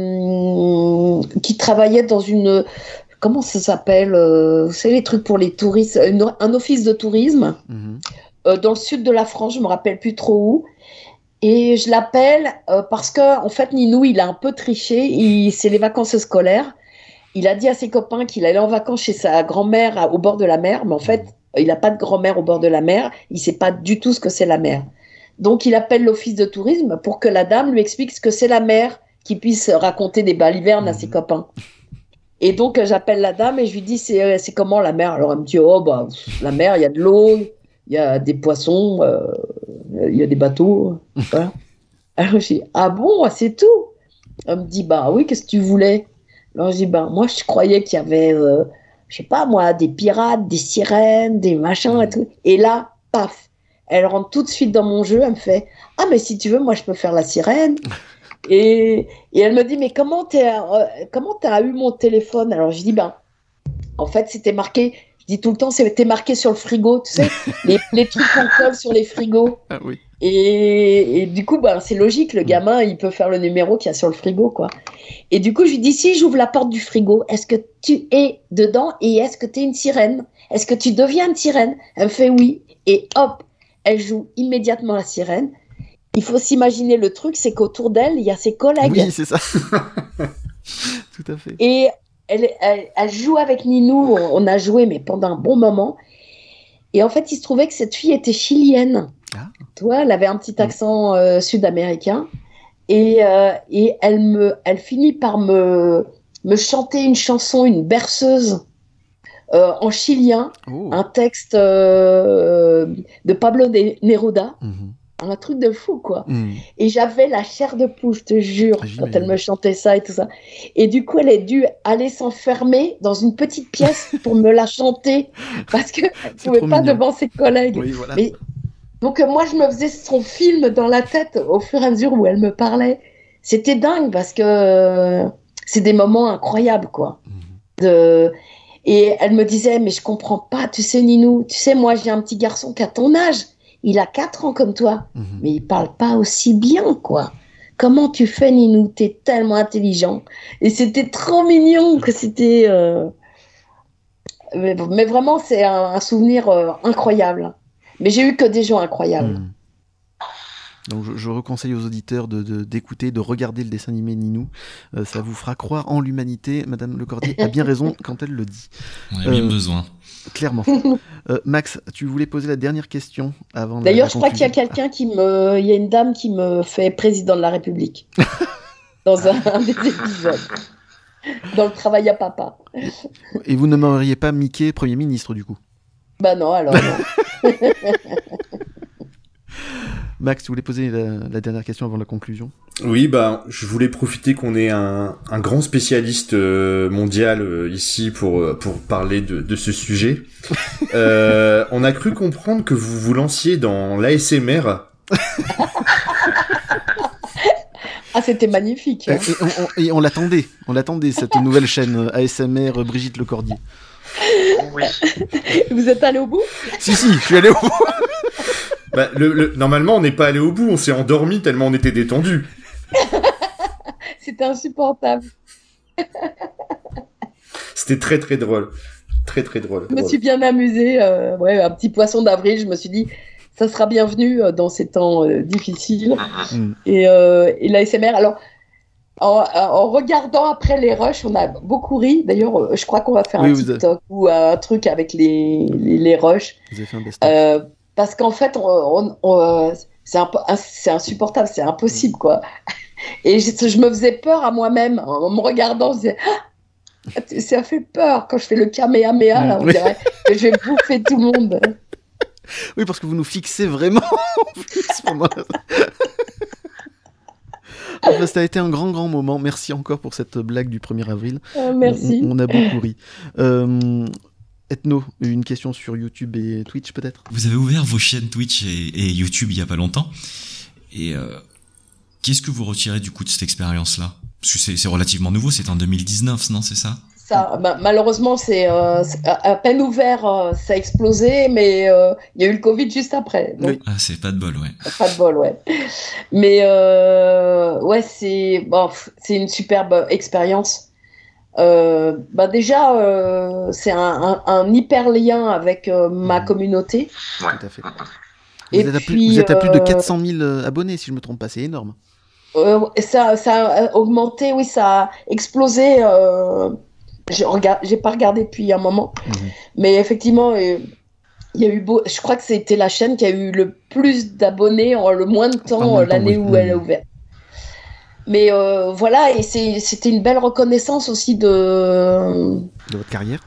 euh, qui travaillait dans une comment ça s'appelle euh, vous savez les trucs pour les touristes une- un office de tourisme Mhm. euh, dans le sud de la France je me rappelle plus trop où. Et je l'appelle parce que en fait Ninou il a un peu triché c'est les vacances scolaires. Il a dit à ses copains qu'il allait en vacances chez sa grand-mère au bord de la mer mais en fait il n'a pas de grand-mère au bord de la mer il sait pas du tout ce que c'est la mer donc il appelle l'office de tourisme pour que la dame lui explique ce que c'est la mer, qu'il puisse raconter des balivernes à ses Mhm. copains. Et donc euh, j'appelle la dame et je lui dis c'est euh, c'est comment la mer? Alors elle me dit oh bah la mer il y a de l'eau, il y a des poissons, euh, il y a des bateaux. voilà. Alors je dis ah bon c'est tout? Elle me dit bah oui qu'est-ce que tu voulais? Alors je dis bah moi je croyais qu'il y avait euh, je sais pas moi des pirates, des sirènes, des machins et tout. Et là paf elle rentre tout de suite dans mon jeu, elle me fait Ah, mais si tu veux, moi je peux faire la sirène. Et, et elle me dit Mais comment t'as euh, t'as eu mon téléphone? Alors je dis Ben, en fait, c'était marqué, je dis tout le temps, c'était marqué sur le frigo, tu sais, les, les trucs qu'on colle sur les frigos. Ah oui. Et, et du coup, ben, c'est logique, le gamin, il peut faire le numéro qu'il y a sur le frigo, quoi. Et du coup, je lui dis, si j'ouvre la porte du frigo, est-ce que tu es dedans et est-ce que tu es une sirène? Est-ce que tu deviens une sirène? Elle me fait oui. Et hop, elle joue immédiatement la sirène. il faut s'imaginer le truc, c'est qu'autour d'elle, il y a ses collègues. Oui, c'est ça. Tout à fait. Et elle, elle, elle joue avec Ninou. On a joué, mais pendant un bon moment. Et en fait, il se trouvait que cette fille était chilienne. Ah. Tu vois, elle avait un petit accent euh, sud-américain. Et, euh, et elle, me, elle finit par me, me chanter une chanson, une berceuse euh, en chilien, Oh. un texte euh, de Pablo de Neruda. Mhm. Un truc de fou, quoi. Mhm. Et j'avais la chair de poule, je te jure, Ah, quand elle me chantait ça et tout ça. Et du coup, elle a dû aller s'enfermer dans une petite pièce pour me la chanter parce qu'elle ne pouvait pas mignon. devant ses collègues. Oui, voilà. Mais- Donc euh, moi, je me faisais son film dans la tête au fur et à mesure où elle me parlait. C'était dingue parce que c'est des moments incroyables, quoi. Mhm. De... Et elle me disait, mais je comprends pas, tu sais, Ninou, tu sais, moi, j'ai un petit garçon qui a ton âge. Il a 4 ans comme toi Mhm. mais il parle pas aussi bien, quoi. Comment tu fais, Ninou? T'es tellement intelligent. Et c'était trop mignon que c'était. euh, Mais, mais vraiment, c'est un, un souvenir euh, incroyable. Mais j'ai eu que des gens incroyables. Mhm. Donc je, je reconseille aux auditeurs de de- d'écouter, de, regarder le dessin animé Ninou. Euh, ça vous fera croire en l'humanité. Madame Lecordier a bien raison quand elle le dit. On a bien Euh, besoin. Clairement. Euh, Max, tu voulais poser la dernière question avant. D'ailleurs, la je crois qu'il y a quelqu'un qui me. Il y a une dame qui me fait président de la République. dans un, un des épisodes. Dans le travail à papa. Et vous ne m'auriez pas Mickey Premier ministre du coup? Bah non, alors. non. Max, tu voulais poser la, la dernière question avant la conclusion Oui, bah, je voulais profiter qu'on ait un, un grand spécialiste euh, mondial euh, ici pour euh, pour parler de, de ce sujet. Euh, on a cru comprendre que vous vous lanciez dans l'ASMR. Ah, c'était magnifique. Et, hein. et on, on- et on l'attendait, on l'attendait cette nouvelle chaîne ASMR Brigitte Lecordier. Oui. Vous êtes allé au bout? Si si, je suis allé au bout. Bah, le, le- normalement, on n'est pas allé au bout, on s'est endormi tellement on était détendu. C'était insupportable. C'était très très drôle, très très drôle. Je me suis bien amusée. euh, ouais, un petit poisson d'avril. Je me suis dit, ça sera bienvenu euh, dans ces temps euh, difficiles. Mm. Et, euh, et l'ASMR, alors, en, en regardant après les rushs, on a beaucoup ri. D'ailleurs, euh, je crois qu'on va faire Oui, un avez- TikTok ou un truc avec les, les, les rushs. Vous avez fait un Euh, parce qu'en fait, on, on- on, c'est insupportable, c'est impossible, quoi. Et je, je me faisais peur à moi-même en me regardant. Je disais, Ah, ça fait peur quand je fais le kamehameha, là, on Oui. dirait que je vais bouffer tout le monde. Oui, parce que vous nous fixez vraiment. en plus, pendant la- Enfin, ça a été un grand, grand moment. Merci encore pour cette blague du 1er avril. Euh, merci. On, on a beaucoup ri. Euh, Ethno, une question sur YouTube et Twitch peut-être? Vous avez ouvert vos chaînes Twitch et, et YouTube il y a pas longtemps. Et euh, qu'est-ce que vous retirez du coup de cette expérience-là? Parce que c'est c'est relativement nouveau, c'est en 2019, non C'est ça? Ça, bah, malheureusement, c'est euh, c'est à peine ouvert, euh, ça a explosé, mais euh, il y a eu le Covid juste après. Donc, Oui. Ah, c'est pas de bol, ouais. Pas de bol, ouais. Mais euh, ouais, c'est bon, c'est une superbe expérience. Euh, bah déjà, euh, c'est un, un, un hyper lien avec euh, ma communauté. Ouais. Tout à fait. Vous, Et êtes, à plus, puis, vous êtes à plus de euh, 400 000 euh, abonnés, si je me trompe pas, c'est énorme. Euh, ça, ça a augmenté, oui, ça a explosé. Euh, j'ai regard- pas regardé depuis un moment, Mhm. mais effectivement, euh, il y a eu beau. Je crois que c'était la chaîne qui a eu le plus d'abonnés en le moins de temps l'année oui. où elle a Mhm. ouvert. Mais euh, voilà, et c'était une belle reconnaissance aussi de, De votre carrière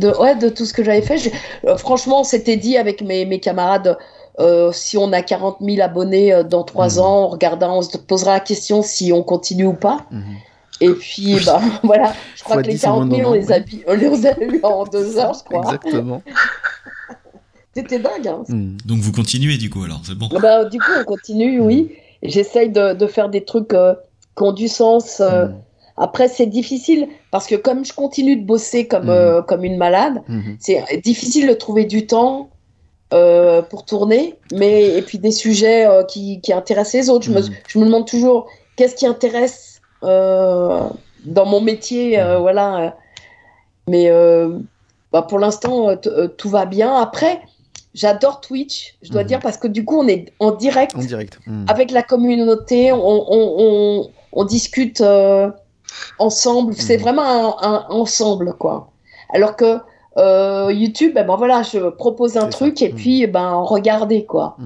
de, ouais, de tout ce que j'avais fait. Euh, franchement, on s'était dit avec mes, mes camarades, euh, si on a 40 000 abonnés dans trois Mhm. ans, on regardera, on se posera la question si on continue ou pas. Mhm. Et puis, bah, voilà, je crois que les 10 en moins 40 de 000, on les, a, on les a eu en deux heures, je crois. Exactement. C'était dingue. Hein. Mhm. Donc vous continuez du coup alors, c'est bon. Bah, du coup, on continue, oui. J'essaye de, de faire des trucs euh, qui ont du sens. euh. Mhm. Après, c'est difficile parce que comme je continue de bosser comme, Mhm. euh, comme une malade, Mhm. c'est difficile de trouver du temps euh, pour tourner. Mais, et puis des sujets euh, qui, qui intéressent les autres. Je, me, Mhm. je me demande toujours qu'est-ce qui intéresse euh, dans mon métier. euh, Mhm. voilà. Mais euh, bah, pour l'instant, euh, euh, tout va bien. Après, j'adore Twitch, je dois Mhm. dire, parce que du coup, on est en direct En direct. Avec la communauté, on, on, on, on discute euh, ensemble. C'est Mhm. vraiment un, un ensemble, quoi. Alors que euh, YouTube, ben, ben voilà, je propose un ça. truc et Mhm. puis ben regardez, quoi.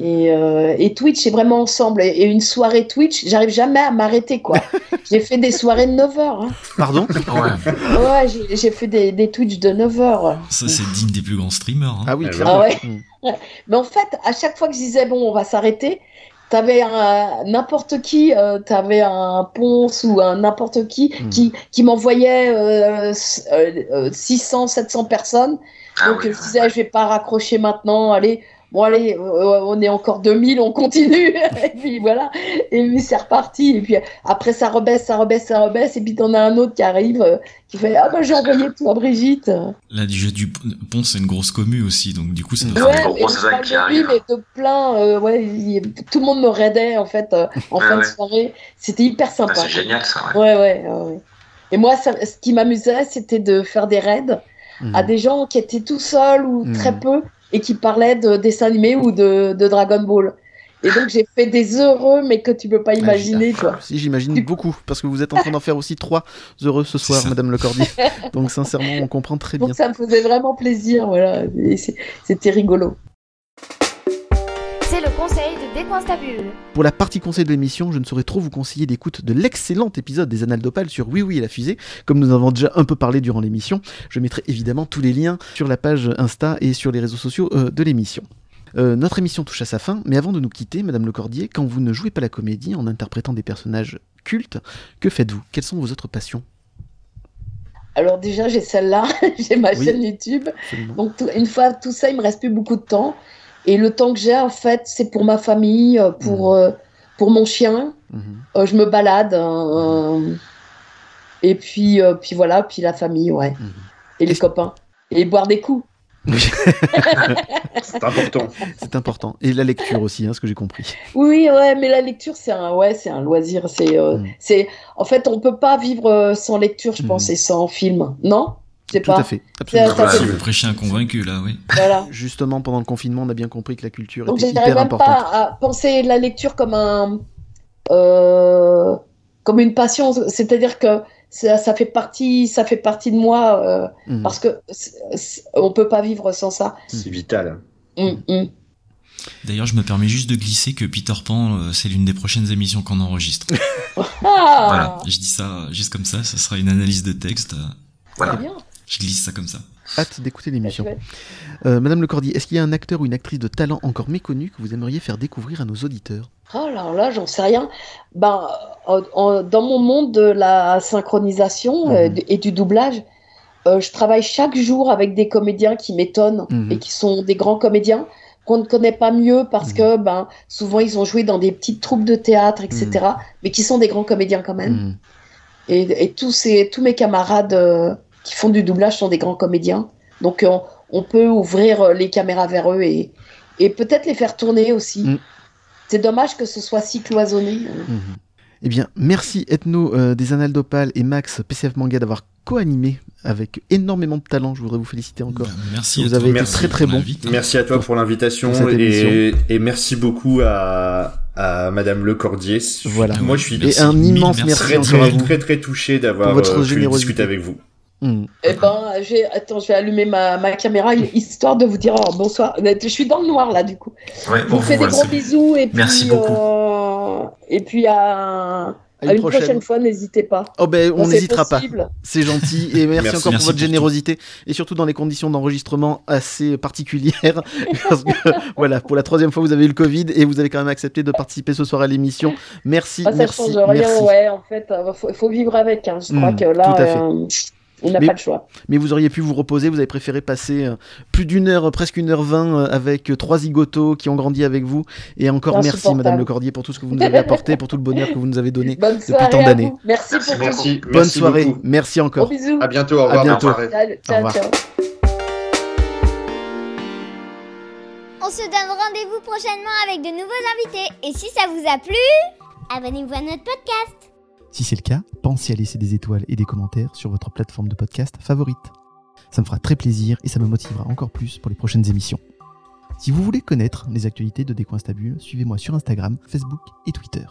Et, euh, et Twitch, c'est vraiment ensemble. Et, et une soirée Twitch, j'arrive jamais à m'arrêter, quoi. j'ai fait des soirées de 9 heures. Hein. Pardon? Ouais. Ouais, j'ai j'ai fait des, des Twitch de 9 heures. Ça, c'est digne des plus grands streamers. hein. Ah oui, Ah ouais. Hmm. Mais en fait, à chaque fois que je disais, bon, on va s'arrêter, t'avais un- n'importe qui, euh, t'avais un Ponce ou un n'importe qui Mm. qui, qui m'envoyait euh, euh, euh, 600, 700 personnes. Ah Donc oui, je disais, je vais pas raccrocher maintenant, allez, bon allez, euh, on est encore 2000, on continue. et puis voilà, et puis c'est reparti. Et puis après ça rebaisse, ça rebaisse, ça rebaisse, et puis t'en as un autre qui arrive, euh, qui fait, ah bah j'ai envoyé tout à Brigitte. Là, du jeu du pont, c'est une grosse commu aussi, donc du coup, ça doit Ouais, faire- mais c'est ça qui arrive. mais de plein, euh, ouais, il- tout le monde me raidait en fait euh, en Ouais, fin de ouais. soirée. C'était hyper Ah, sympa. c'est génial ça. Ouais. Ouais, ouais, ouais, ouais. Et moi, ça- ce qui m'amusait, c'était de faire des raids Hmm. à des gens qui étaient tout seuls ou Mhm. très peu et qui parlaient de dessins animés ou de, de Dragon Ball. Et donc, j'ai fait des heureux, mais que tu peux pas imaginer, Ah, quoi. Si, j'imagine beaucoup, parce que vous êtes en train d'en faire aussi trois heureux ce soir. Madame Le Cordier. Donc sincèrement, on comprend très bien. Donc, ça me faisait vraiment plaisir, voilà. C'était rigolo. Le conseil de Décoinstabule. Pour la partie conseil de l'émission, je ne saurais trop vous conseiller l'écoute de l'excellent épisode des Annales d'Opale sur Oui Oui et la fusée, comme nous avons déjà un peu parlé durant l'émission. Je mettrai évidemment tous les liens sur la page Insta et sur les réseaux sociaux euh, de l'émission. Euh, notre émission touche à sa fin, mais avant de nous quitter, Madame Le Cordier, quand vous ne jouez pas la comédie en interprétant des personnages cultes, que faites-vous? Quelles sont vos autres passions? Alors, déjà, j'ai celle-là, j'ai ma Oui. chaîne YouTube. Absolument. Donc, une fois tout ça, il me reste plus beaucoup de temps. Et le temps que j'ai, en fait, c'est pour ma famille, euh, pour, euh, pour mon chien. Mhm. Euh, je me balade. euh, et puis, euh, puis voilà, puis la famille, ouais. Mhm. Et les copains. Et boire des coups. C'est important. C'est important. Et la lecture aussi, hein, ce que j'ai compris. Oui, ouais, mais la lecture, c'est un, ouais, c'est un loisir. C'est, euh, Mhm. c'est, en fait, on peut pas vivre sans lecture, je pense, Mhm. et sans film. Non? Tout pas. à fait. Absolument. Ouais, fait- Vous prêchez un convaincu, là, oui. Voilà. Justement, pendant le confinement, on a bien compris que la culture Donc, était hyper même importante. pas à penser la lecture comme un, euh, comme une passion. C'est-à-dire que ça, ça fait partie, ça fait partie de moi, euh, Mhm. parce que on peut pas vivre sans ça. C'est vital. Hum, hum. D'ailleurs, je me permets juste de glisser que Peter Pan, euh, c'est l'une des prochaines émissions qu'on enregistre. Ah, Voilà, je dis ça juste comme ça, ça sera une analyse de texte. Voilà. très bien. Je glisse ça comme ça. Hâte d'écouter l'émission. Euh, Madame Le Cordier, est-ce qu'il y a un acteur ou une actrice de talent encore méconnu que vous aimeriez faire découvrir à nos auditeurs? Oh alors là, j'en sais rien. Ben, en- en- dans mon monde de la synchronisation euh, Mhm. et du doublage, euh, je travaille chaque jour avec des comédiens qui m'étonnent Mhm. et qui sont des grands comédiens qu'on ne connaît pas mieux parce Mhm. que ben souvent ils ont joué dans des petites troupes de théâtre, etc. Mais qui sont des grands comédiens quand même. Et, et tous ces tous mes camarades euh, qui font du doublage sont des grands comédiens. Donc on, on peut ouvrir euh, les caméras vers eux et, et peut-être les faire tourner aussi. Mhm. C'est dommage que ce soit si cloisonné. euh. Mhm. Eh bien, merci Ethno euh, des Annales d'Opale et Max PCF Manga d'avoir co-animé avec énormément de talent. Je voudrais vous féliciter encore. Bah, merci. Vous à avez toi été très, très bon. Merci à toi pour l'invitation et, et merci beaucoup à, à Madame Le Cordier. Voilà. Moi, je suis Et Merci. un immense merci, très, à très, vous. très, très touché d'avoir Pour votre euh, pu discuter avec vous. Mhm. Eh ben, j'ai... attends, je vais allumer ma, ma caméra histoire de vous dire oh, bonsoir. Je suis dans le noir là, du coup. Ouais, vous fais vous, des gros c'est- bisous et puis, Merci beaucoup. euh, et puis à, À à une prochaine. fois, n'hésitez pas. Oh ben, on n'hésitera pas. possible. C'est gentil et merci, Merci. encore Merci pour votre pour générosité et surtout dans les conditions d'enregistrement assez particulières parce que voilà pour la troisième fois vous avez eu le Covid et vous avez quand même accepté de participer ce soir à l'émission. Merci, Ah, ça merci, change rien, merci. ouais, en fait, il faut, faut vivre avec. hein. Je crois Mm, que là, tout à fait. euh, on n'a pas le choix. Mais vous auriez pu vous reposer, vous avez préféré passer euh, plus d'une heure, presque une heure vingt euh, avec euh, trois zigotos qui ont grandi avec vous et encore merci. Madame Le Cordier pour tout ce que vous nous avez apporté, pour tout le bonheur que vous nous avez donné. Bonne depuis tant à d'années. Merci, Merci pour tout. Merci. Bonne merci soirée, beaucoup. merci encore. bisous. À bientôt. Au revoir. bientôt. Bonne soirée. Ciao, ciao, revoir. ciao. On se donne rendez-vous prochainement avec de nouveaux invités. Et si ça vous a plu, abonnez-vous à notre podcast. Si c'est le cas, pensez à laisser des étoiles et des commentaires sur votre plateforme de podcast favorite. Ça me fera très plaisir et ça me motivera encore plus pour les prochaines émissions. Si vous voulez connaître les actualités de Décoinstabule, suivez-moi sur Instagram, Facebook et Twitter.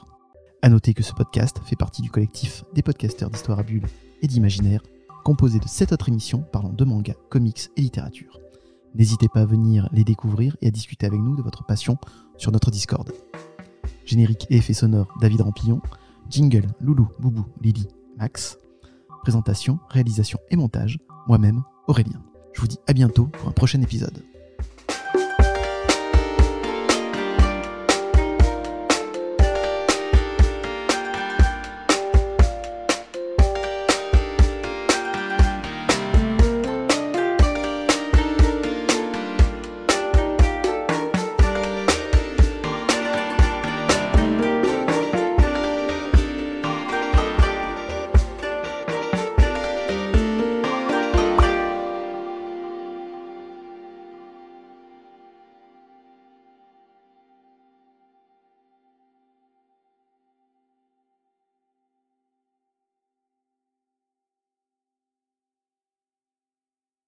À noter que ce podcast fait partie du collectif des podcasteurs d'histoire à bulles et d'imaginaire, composé de 7 autres émissions parlant de manga, comics et littérature. N'hésitez pas à venir les découvrir et à discuter avec nous de votre passion sur notre Discord. Générique et effet sonore David Rampillon, jingle Loulou, Boubou, Lily, Max, présentation, réalisation et montage, moi-même, Aurélien. Je vous dis à bientôt pour un prochain épisode.